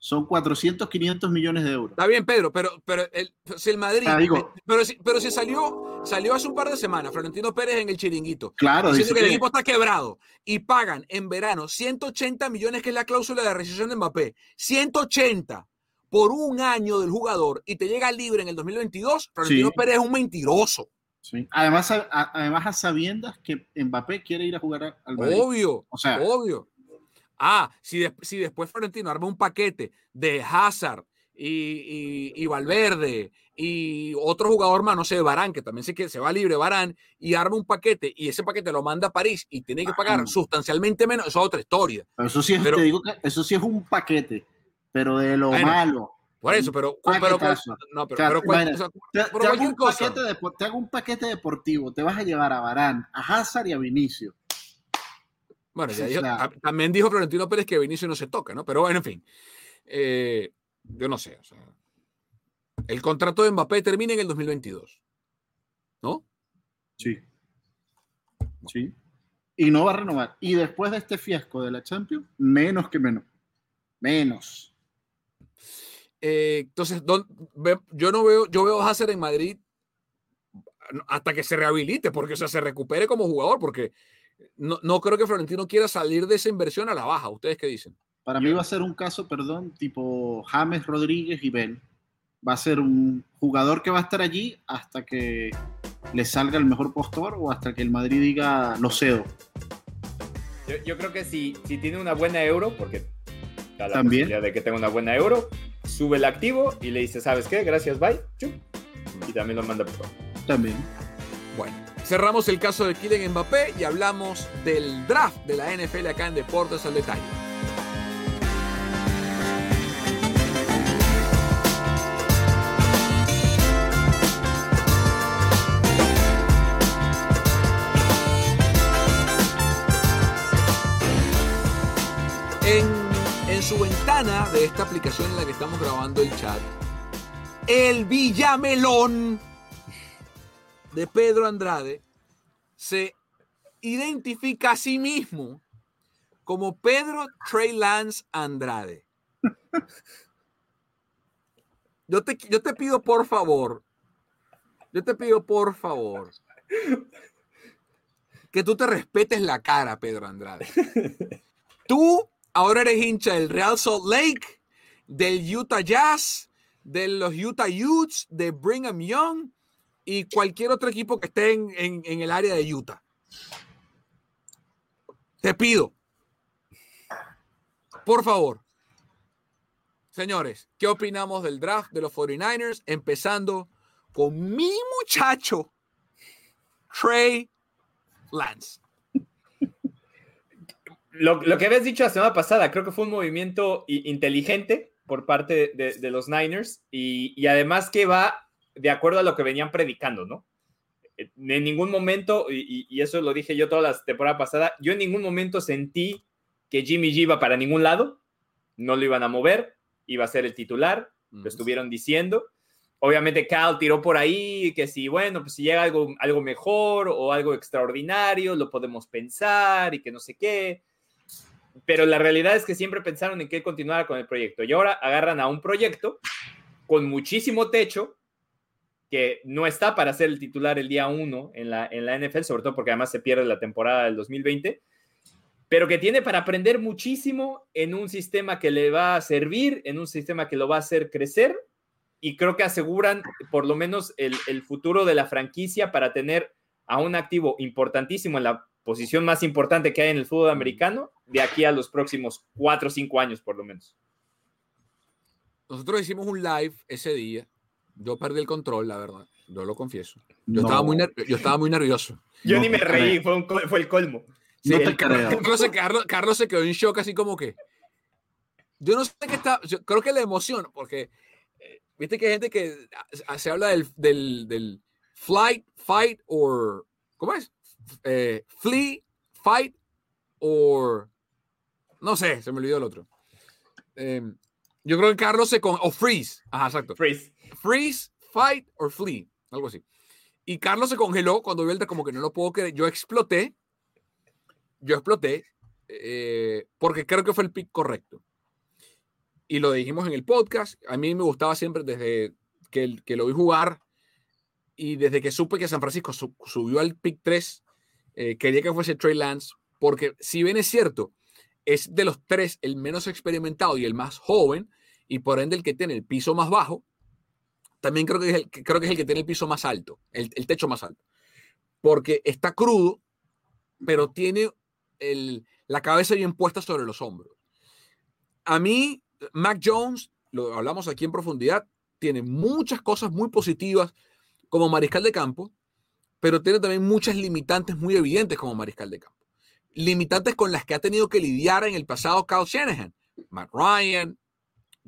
son 400, 500 millones de euros. Está bien, Pedro, pero, pero el, si el Madrid. Ah, digo- pero, si, pero si salió, salió hace un par de semanas Florentino Pérez en el chiringuito. Claro, diciendo dice que el que- equipo está quebrado y pagan en verano 180 millones, que es la cláusula de rescisión de Mbappé. 180 por un año del jugador y te llega libre en el 2022. Florentino Sí. Pérez es un mentiroso. Sí. Además, a, además a sabiendas que Mbappé quiere ir a jugar al Madrid. Obvio, O sea- obvio. Ah, si, des- si después Florentino arma un paquete de Hazard y, y- y Valverde y otro jugador más, no sé, Barán, que también sé que se va libre, Barán, y arma un paquete y ese paquete lo manda a París y tiene que pagar sustancialmente menos, eso es otra historia. Eso sí es, Pero- te digo que eso sí es un paquete, pero de lo Bueno, malo. Por eso, pero, pero, no, pero, te hago un paquete deportivo, te vas a llevar a Barán, a Hazard y a Vinicio. Bueno, ya dijo- claro. también dijo Florentino Pérez que Vinicio no se toca, ¿no? Pero bueno, en fin. Eh, yo no sé. o sea, el contrato de Mbappé termina en el 2022. ¿No? Sí. Sí. Y no va a renovar. Y después de este fiasco de la Champions, menos que menos. Menos. Eh, entonces, ¿dó- ve- yo no veo, yo veo a Hazard en Madrid hasta que se rehabilite, porque o sea, se recupere como jugador, porque no, no creo que Florentino quiera salir de esa inversión a la baja. ¿Ustedes qué dicen? Para mí va a ser un caso, perdón, tipo James Rodríguez y Ben. Va a ser un jugador que va a estar allí hasta que le salga el mejor postor o hasta que el Madrid diga lo cedo. Yo, yo creo que si, si tiene una buena euro, porque la También. posibilidad de que tenga una buena euro, sube el activo y le dice, ¿sabes qué? Gracias, bye. Chup. Y también lo manda por También. Bueno, cerramos el caso de Kylian Mbappé y hablamos del draft de la NFL acá en Deportes al Detalle. En, en su ventana de esta aplicación en la que estamos grabando el chat, el Villamelón de Pedro Andrade se identifica a sí mismo como Pedro Trey Lance Andrade. Yo te, yo te pido por favor, yo te pido por favor, que tú te respetes la cara, Pedro Andrade. Tú ahora eres hincha del Real Salt Lake, del Utah Jazz, de los Utah Utes, de Brigham Young y cualquier otro equipo que esté en, en- el área de Utah. Te pido, por favor, señores, ¿qué opinamos del draft de los 49ers? Empezando con mi muchacho, Trey Lance. Lo, lo, que habías dicho la semana pasada, creo que fue un movimiento inteligente por parte de, de los Niners y, y, además que va de acuerdo a lo que venían predicando, ¿no? En ningún momento, y, y eso lo dije yo toda la temporada pasada, yo en ningún momento sentí que Jimmy G iba para ningún lado, no lo iban a mover, iba a ser el titular, lo estuvieron diciendo. Obviamente Cal tiró por ahí que si, bueno, pues si llega algo, algo mejor o algo extraordinario, lo podemos pensar y que no sé qué. Pero la realidad es que siempre pensaron en que continuara con el proyecto. Y ahora agarran a un proyecto con muchísimo techo que no está para ser el titular el día uno en la, en la NFL, sobre todo porque además se pierde la temporada del 2020 pero que tiene para aprender muchísimo en un sistema que le va a servir, en un sistema que lo va a hacer crecer y creo que aseguran por lo menos el, el, futuro de la franquicia para tener a un activo importantísimo en la posición más importante que hay en el fútbol americano de aquí a los próximos cuatro o cinco años por lo menos. Nosotros hicimos un live ese día. Yo perdí el control, la verdad. Yo lo confieso. Yo, no. estaba, muy yo estaba muy nervioso. Yo no, ni me reí, fue, un, fue el colmo. Sí, no te Carlos, Carlos, se quedó en shock, así como que. Yo no sé qué está. Yo creo que la emoción, porque. Eh, Viste que hay gente que se habla del, del, del flight, fight, or. ¿Cómo es? Eh, flee, fight, or. No sé, se me olvidó el otro. Eh, yo creo que Carlos se. Con, o freeze. Ajá, exacto. Freeze. Freeze, fight, or flee. Algo así. Y Carlos se congeló cuando vio el como que no lo puedo creer. Yo exploté yo exploté eh, porque creo que fue el pick correcto. Y lo dijimos en el podcast. A mí me gustaba siempre desde que, que lo vi jugar y desde que supe que San Francisco sub, subió al pick 3, eh, quería que fuese Trey Lance, porque si bien es cierto, es de los tres el menos experimentado y el más joven, y por ende el que tiene el piso más bajo, también creo que es el, creo que, es el que tiene el piso más alto, el, el techo más alto, porque está crudo, pero tiene el, la cabeza bien puesta sobre los hombros. A mí, Mac Jones, lo hablamos aquí en profundidad, tiene muchas cosas muy positivas como mariscal de campo, pero tiene también muchas limitantes muy evidentes como mariscal de campo. Limitantes con las que ha tenido que lidiar en el pasado Kyle Shanahan, Matt Ryan,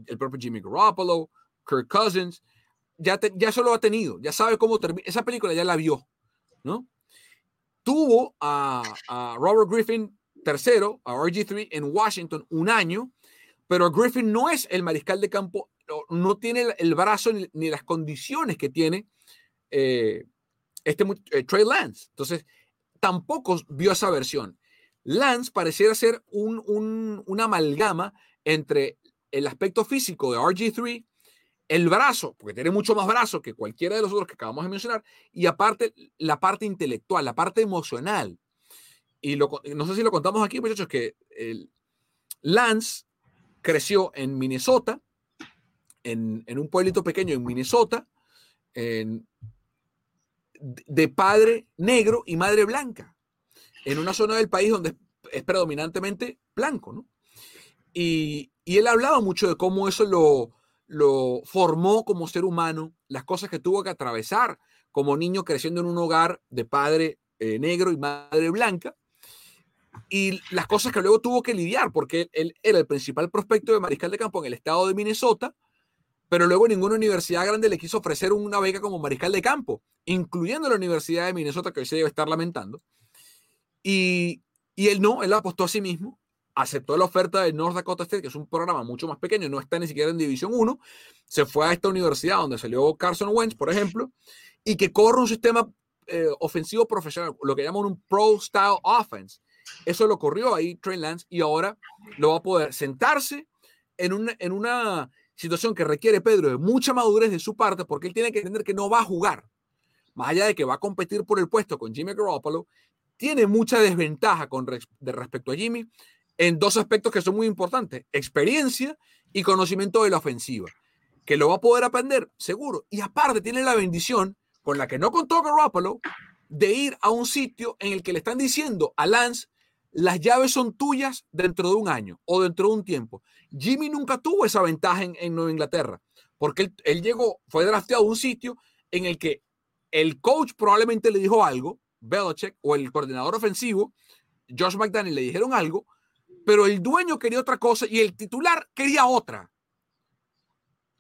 el propio Jimmy Garoppolo, Kirk Cousins, ya, ya eso lo ha tenido, ya sabe cómo termina. Esa película ya la vio, ¿no? tuvo a, Robert Griffin tercero, a RG3 en Washington un año, pero Griffin no es el mariscal de campo, no, tiene el, brazo ni, ni, las condiciones que tiene eh, este eh, Trey Lance. Entonces, tampoco vio esa versión. Lance pareciera ser un, un, una amalgama entre el aspecto físico de RG3 el brazo, porque tiene mucho más brazo que cualquiera de los otros que acabamos de mencionar, y aparte la parte intelectual, la parte emocional. Y lo, no sé si lo contamos aquí, muchachos, que Lance creció en Minnesota, en, un pueblito pequeño en Minnesota, de padre negro y madre blanca, en una zona del país donde es predominantemente blanco, ¿no? Y, él hablaba mucho de cómo eso lo, lo formó como ser humano, las cosas que tuvo que atravesar como niño creciendo en un hogar de padre eh, negro y madre blanca, y las cosas que luego tuvo que lidiar, porque él, era el principal prospecto de mariscal de campo en el estado de Minnesota, pero luego ninguna universidad grande le quiso ofrecer una beca como mariscal de campo, incluyendo la Universidad de Minnesota, que hoy se debe estar lamentando. Y, y él no, él apostó a sí mismo aceptó la oferta de North Dakota State, que es un programa mucho más pequeño, no está ni siquiera en División 1, se fue a esta universidad donde salió Carson Wentz, por ejemplo, y que corre un sistema eh, ofensivo profesional, lo que llaman un Pro Style Offense. Eso lo corrió ahí Trey Lance y ahora lo va a poder sentarse en una, en una situación que requiere Pedro de mucha madurez de su parte, porque él tiene que entender que no va a jugar. Más allá de que va a competir por el puesto con Jimmy Garoppolo, tiene mucha desventaja con de respecto a Jimmy en dos aspectos que son muy importantes, experiencia y conocimiento de la ofensiva, que lo va a poder aprender, seguro. Y aparte tiene la bendición, con la que no contó Garoppolo, de ir a un sitio en el que le están diciendo a Lance, las llaves son tuyas dentro de un año o dentro de un tiempo. Jimmy nunca tuvo esa ventaja en, en Nueva Inglaterra, porque él, él, llegó, fue drafteado a un sitio en el que el coach probablemente le dijo algo, Belichick o el coordinador ofensivo, Josh McDaniel, le dijeron algo, pero el dueño quería otra cosa y el titular quería otra.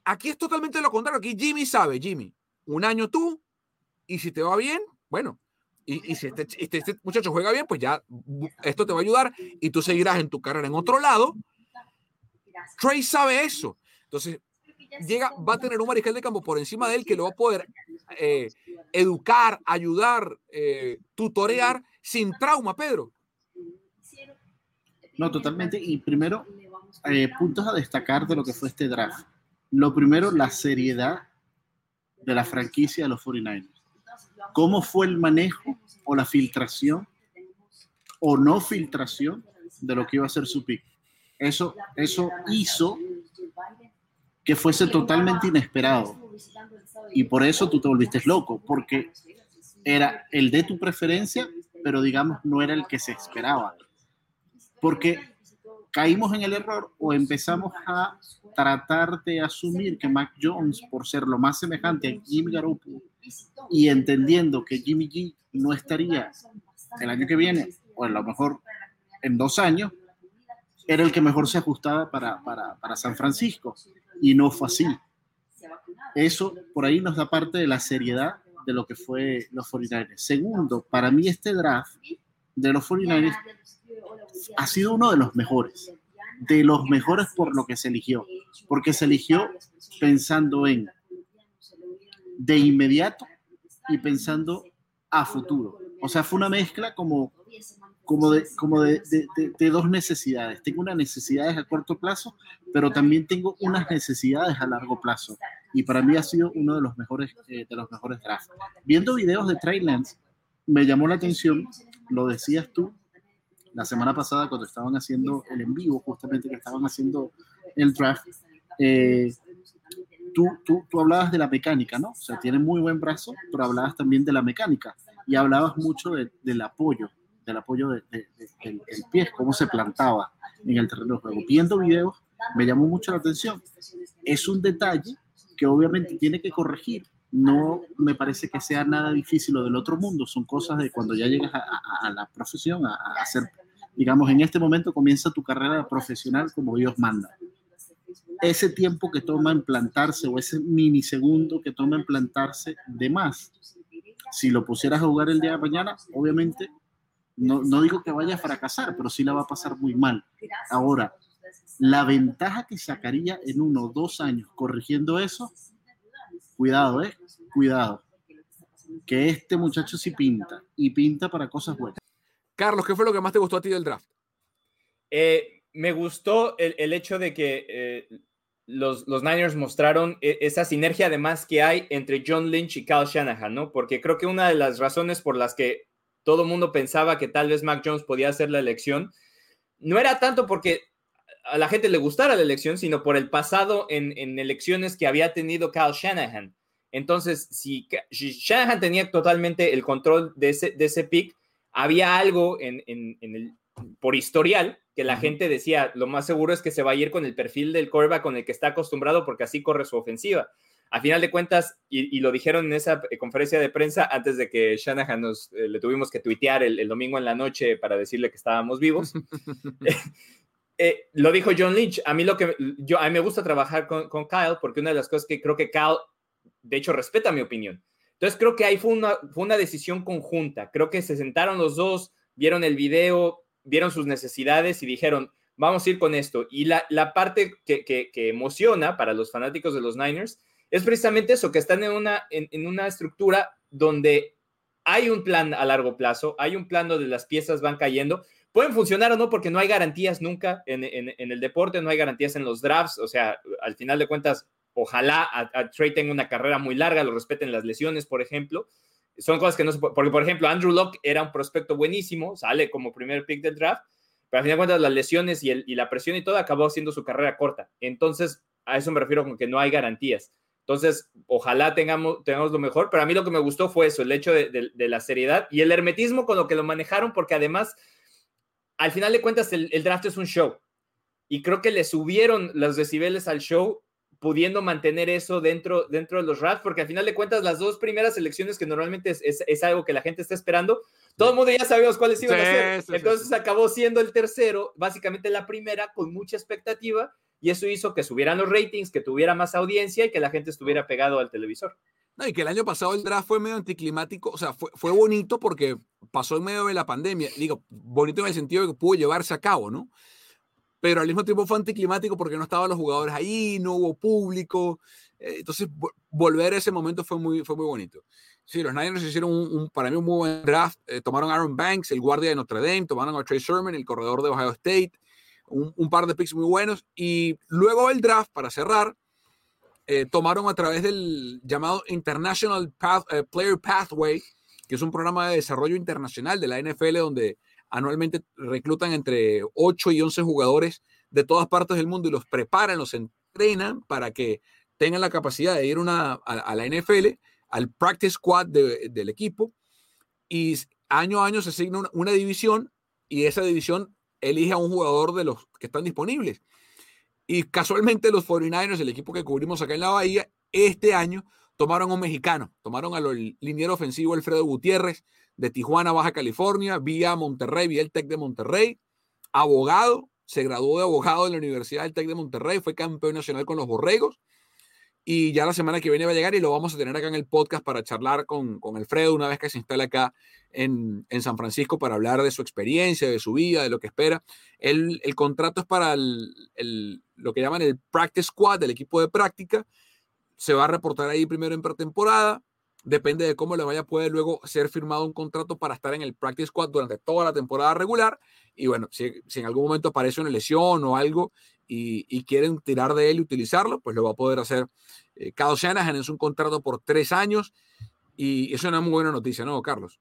Aquí es totalmente lo contrario. Aquí Jimmy sabe, Jimmy, un año tú, y si te va bien, bueno, y, si este, este, este, muchacho juega bien, pues ya esto te va a ayudar y tú seguirás en tu carrera en otro lado. Trey sabe eso. Entonces, llega, va a tener un mariscal de campo por encima de él que lo va a poder eh, educar, ayudar, eh, tutorear sin trauma, Pedro. No, totalmente. Y primero, eh, puntos a destacar de lo que fue este draft. Lo primero, la seriedad de la franquicia de los 49ers. ¿Cómo fue el manejo o la filtración o no filtración de lo que iba a ser su pick? Eso, eso hizo que fuese totalmente inesperado. Y por eso tú te volviste loco, porque era el de tu preferencia, pero digamos no era el que se esperaba. Porque caímos en el error o empezamos a tratar de asumir que Mac Jones, por ser lo más semejante a Jimmy Garoppolo, y entendiendo que Jimmy G no estaría el año que viene, o a lo mejor en dos años, era el que mejor se ajustaba para, para, para San Francisco. Y no fue así. Eso por ahí nos da parte de la seriedad de lo que fue los 49ers. Segundo, para mí este draft de los 49ers ha sido uno de los mejores, de los mejores por lo que se eligió, porque se eligió pensando en de inmediato y pensando a futuro. O sea, fue una mezcla como, como, de, como de, de, dos necesidades. Tengo unas necesidades a corto plazo, pero también tengo unas necesidades a largo plazo. Y para mí ha sido uno de los mejores, eh, de los mejores drafts. Viendo videos de Trey Lance, me llamó la atención, lo decías tú, la semana pasada cuando estaban haciendo el en vivo, justamente que estaban haciendo el draft, eh, tú, tú, tú, hablabas de la mecánica, ¿no? O sea, tiene muy buen brazo, pero hablabas también de la mecánica y hablabas mucho del apoyo, del apoyo de, del, pie, cómo se plantaba en el terreno de juego. Viendo videos me llamó mucho la atención. Es un detalle que obviamente tiene que corregir. No me parece que sea nada difícil o del otro mundo. Son cosas de cuando ya llegas a, la profesión, a, hacer, digamos, en este momento comienza tu carrera profesional como Dios manda ese tiempo que toma en plantarse o ese minisegundo que toma en plantarse de más. Si lo pusieras a jugar el día de mañana, obviamente, no, no digo que vaya a fracasar, pero sí la va a pasar muy mal. Ahora, la ventaja que sacaría en uno o dos años corrigiendo eso, cuidado, ¿eh? Cuidado. Que este muchacho sí pinta y pinta para cosas buenas. Carlos, ¿qué fue lo que más te gustó a ti del draft? Eh, me gustó el, el, hecho de que eh, los, Niners mostraron e, esa sinergia además que hay entre John Lynch y Kyle Shanahan, ¿no? Porque creo que una de las razones por las que todo el mundo pensaba que tal vez Mac Jones podía hacer la elección, no era tanto porque a la gente le gustara la elección, sino por el pasado en, elecciones que había tenido Kyle Shanahan. Entonces, si, Shanahan tenía totalmente el control de ese, de ese pick, había algo en, en el, por historial que la gente decía, lo más seguro es que se va a ir con el perfil del quarterback con el que está acostumbrado porque así corre su ofensiva. A final de cuentas, y, lo dijeron en esa eh, conferencia de prensa antes de que Shanahan nos eh, le tuvimos que tuitear el, domingo en la noche para decirle que estábamos vivos. Eh, lo dijo John Lynch. A mí lo que yo me gusta trabajar con, Kyle porque una de las cosas que creo que Kyle, de hecho, respeta mi opinión. Entonces creo que ahí fue una, fue una decisión conjunta. Creo que se sentaron los dos, vieron el video, vieron sus necesidades y dijeron, vamos a ir con esto. Y la, parte que, emociona para los fanáticos de los Niners es precisamente eso, que están en una, en, una estructura donde hay un plan a largo plazo, hay un plan donde las piezas van cayendo. Pueden funcionar o no porque no hay garantías nunca en, el deporte, no hay garantías en los drafts, o sea, al final de cuentas, ojalá a, Trey tenga una carrera muy larga, lo respeten las lesiones, por ejemplo, son cosas que no se porque por ejemplo Andrew Locke era un prospecto buenísimo, sale como primer pick del draft, pero al final de cuentas las lesiones y, el, y, la presión y todo acabó siendo su carrera corta. Entonces, a eso me refiero con que no hay garantías. Entonces, ojalá tengamos, tengamos lo mejor, pero a mí lo que me gustó fue eso, el hecho de, de, la seriedad y el hermetismo con lo que lo manejaron, porque además, al final de cuentas, el, el draft es un show. Y creo que le subieron los decibeles al show pudiendo mantener eso dentro, dentro de los Rams, porque al final de cuentas las dos primeras elecciones que normalmente es, es, es algo que la gente está esperando, todo el mundo ya sabíamos cuáles iban Sí, a ser. sí, Entonces sí. acabó siendo el tercero, básicamente la primera, con mucha expectativa, y eso hizo que subieran los ratings, que tuviera más audiencia y que la gente estuviera pegado al televisor. No, y que el año pasado el draft fue medio anticlimático, o sea, fue, fue bonito porque pasó en medio de la pandemia. Digo, bonito en el sentido de que pudo llevarse a cabo, ¿no? Pero al mismo tiempo fue anticlimático porque no estaban los jugadores ahí, no hubo público. eh, Entonces, vo- volver a ese momento fue muy, fue muy bonito. Sí, los Niners hicieron un, un- para mí un muy buen draft. eh, tomaron Aaron Banks, el guardia de Notre Dame, tomaron a Trey Sherman, el corredor de Ohio State, un, par de picks muy buenos. Y luego del draft, para cerrar, eh, tomaron a través del llamado International eh, Player Pathway, que es un programa de desarrollo internacional de la NFL donde anualmente reclutan entre 8 y 11 jugadores de todas partes del mundo y los preparan, los entrenan para que tengan la capacidad de ir a, la NFL, al practice squad de- del equipo, y año a año se asigna una, una división y esa división elige a un jugador de los que están disponibles. Y casualmente los 49ers, el equipo que cubrimos acá en la Bahía, este año tomaron a un mexicano, tomaron al liniero ofensivo Alfredo Gutiérrez de Tijuana, Baja California, vía Monterrey, vía el TEC de Monterrey, abogado, se graduó de abogado en la Universidad del TEC de Monterrey, fue campeón nacional con los Borregos y ya la semana que viene va a llegar y lo vamos a tener acá en el podcast para charlar con, con Alfredo una vez que se instale acá en, en San Francisco para hablar de su experiencia, de su vida, de lo que espera. El, el contrato es para el, el- lo que llaman el practice squad, del equipo de práctica. Se va a reportar ahí primero en pretemporada. Depende de cómo le vaya, puede luego ser firmado un contrato para estar en el practice squad durante toda la temporada regular. Y bueno, si en algún momento aparece una lesión o algo y, y quieren tirar de él y utilizarlo, pues lo va a poder hacer. Eh, Kyle Shanahan es un contrato por tres años y es una muy buena noticia, ¿no, Carlos?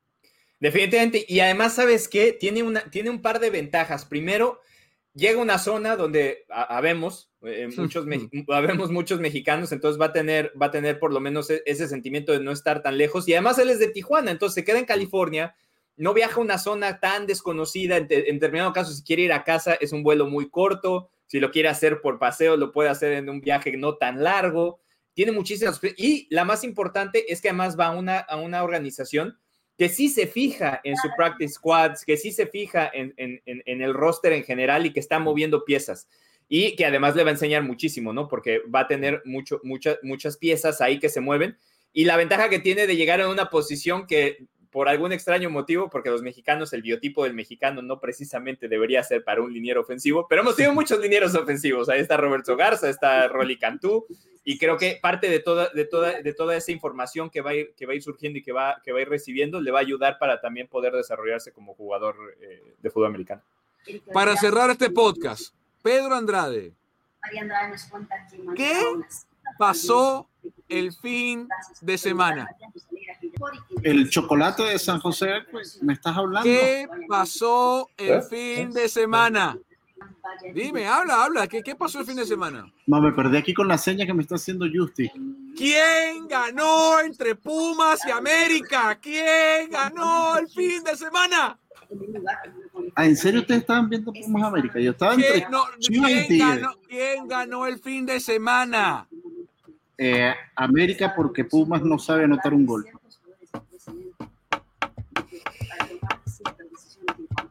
Definitivamente. Y además, ¿sabes qué? Tiene, una, tiene un par de ventajas. Primero, llega a una zona donde ha- habemos, eh, muchos, me- habemos muchos mexicanos, entonces va a, tener, va a tener por lo menos e- ese sentimiento de no estar tan lejos. Y además él es de Tijuana, entonces se queda en California, no viaja a una zona tan desconocida. En, en determinado caso, si quiere ir a casa, es un vuelo muy corto. Si lo quiere hacer por paseo, lo puede hacer en un viaje no tan largo. Tiene muchísimas... Y la más importante es que además va a una, a una organización que sí se fija en su practice squads, que sí se fija en, en- en- en el roster en general y que está moviendo piezas. Y que además le va a enseñar muchísimo, ¿no? Porque va a tener mucho, muchas muchas piezas ahí que se mueven. Y la ventaja que tiene de llegar a una posición que por algún extraño motivo, porque los mexicanos, el biotipo del mexicano no precisamente debería ser para un liniero ofensivo, pero hemos tenido muchos linieros ofensivos. Ahí está Roberto Garza, está Rolly Cantú, y creo que parte de toda, de toda, de toda esa información que va, a ir, que va a ir surgiendo y que va, que va a ir recibiendo le va a ayudar para también poder desarrollarse como jugador eh, de fútbol americano. Para cerrar este podcast, Pedro Andrade, María Andrade nos cuenta que mandó ¿Qué pasó el fin de semana? El chocolate de San José, pues, ¿me estás hablando? ¿Qué pasó el ¿Eh? fin de semana? Dime, habla, habla. ¿Qué, qué pasó el fin de semana? No, me perdí aquí con la seña que me está haciendo Justi. ¿Quién ganó entre Pumas y América? ¿Quién ganó el fin de semana? Ah, ¿en serio ustedes estaban viendo Pumas América? Yo estaba entre ¿Quién, no, ¿quién ganó, quién ganó el fin de semana? Eh, América porque Pumas no sabe anotar un gol.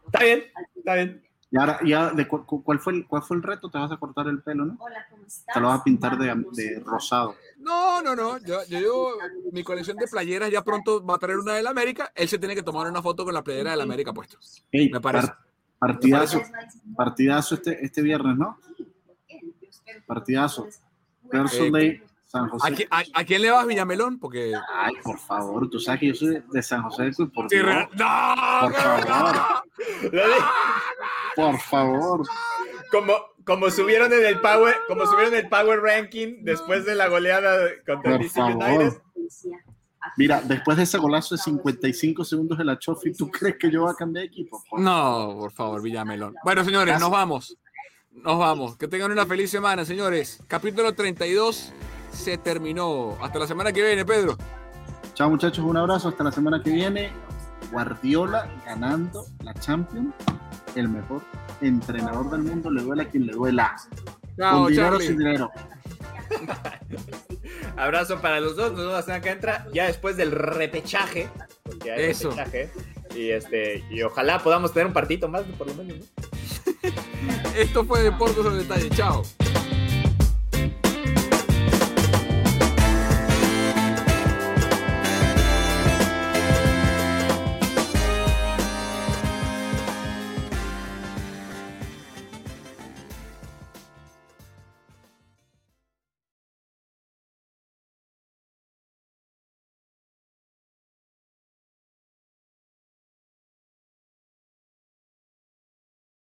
Está bien, está bien. Y ahora, ya, de cu- cu- ¿cuál, fue el, ¿cuál fue el reto? Te vas a cortar el pelo, ¿no? Hola, ¿cómo estás? Te lo vas a pintar de, de rosado. No, no, no. Yo, yo, yo- mi colección de playeras ya pronto va a traer una del América. Él se tiene que tomar una foto con la playera del América puesto. Ey, Me parece. par- partidazo, partidazo este, este viernes, ¿no? Partidazo. Personally, San ¿A, José. qui- a- a quién le vas, Villamelón? Porque. Ay, por favor, tú sabes que yo soy de San José del Cuy, por Sí, ¡No! Por favor. Por favor. Como, como subieron en el Power, como subieron el Power Ranking después de la goleada contra el Por DC United. favor. Mira, después de ese golazo de 55 segundos de la Chofi, ¿tú crees que yo voy a cambiar de equipo? Por- No, por favor, Villamelón. Bueno, señores, nos vamos. Nos vamos. Que tengan una feliz semana, señores. Capítulo 32 se terminó. Hasta la semana que viene, Pedro. Chao muchachos, un abrazo, hasta la semana que viene. Guardiola ganando la Champions, el mejor entrenador del mundo, le duela a quien le duela. Chao, Con dinero Charlie. sin dinero. Abrazo para los dos. Nos vemos la semana que entra, ya después del repechaje. Porque hay Eso. repechaje. Y, este, y ojalá podamos tener un partito más, por lo menos. ¿no? Esto fue Deportes al Detalle. Chao.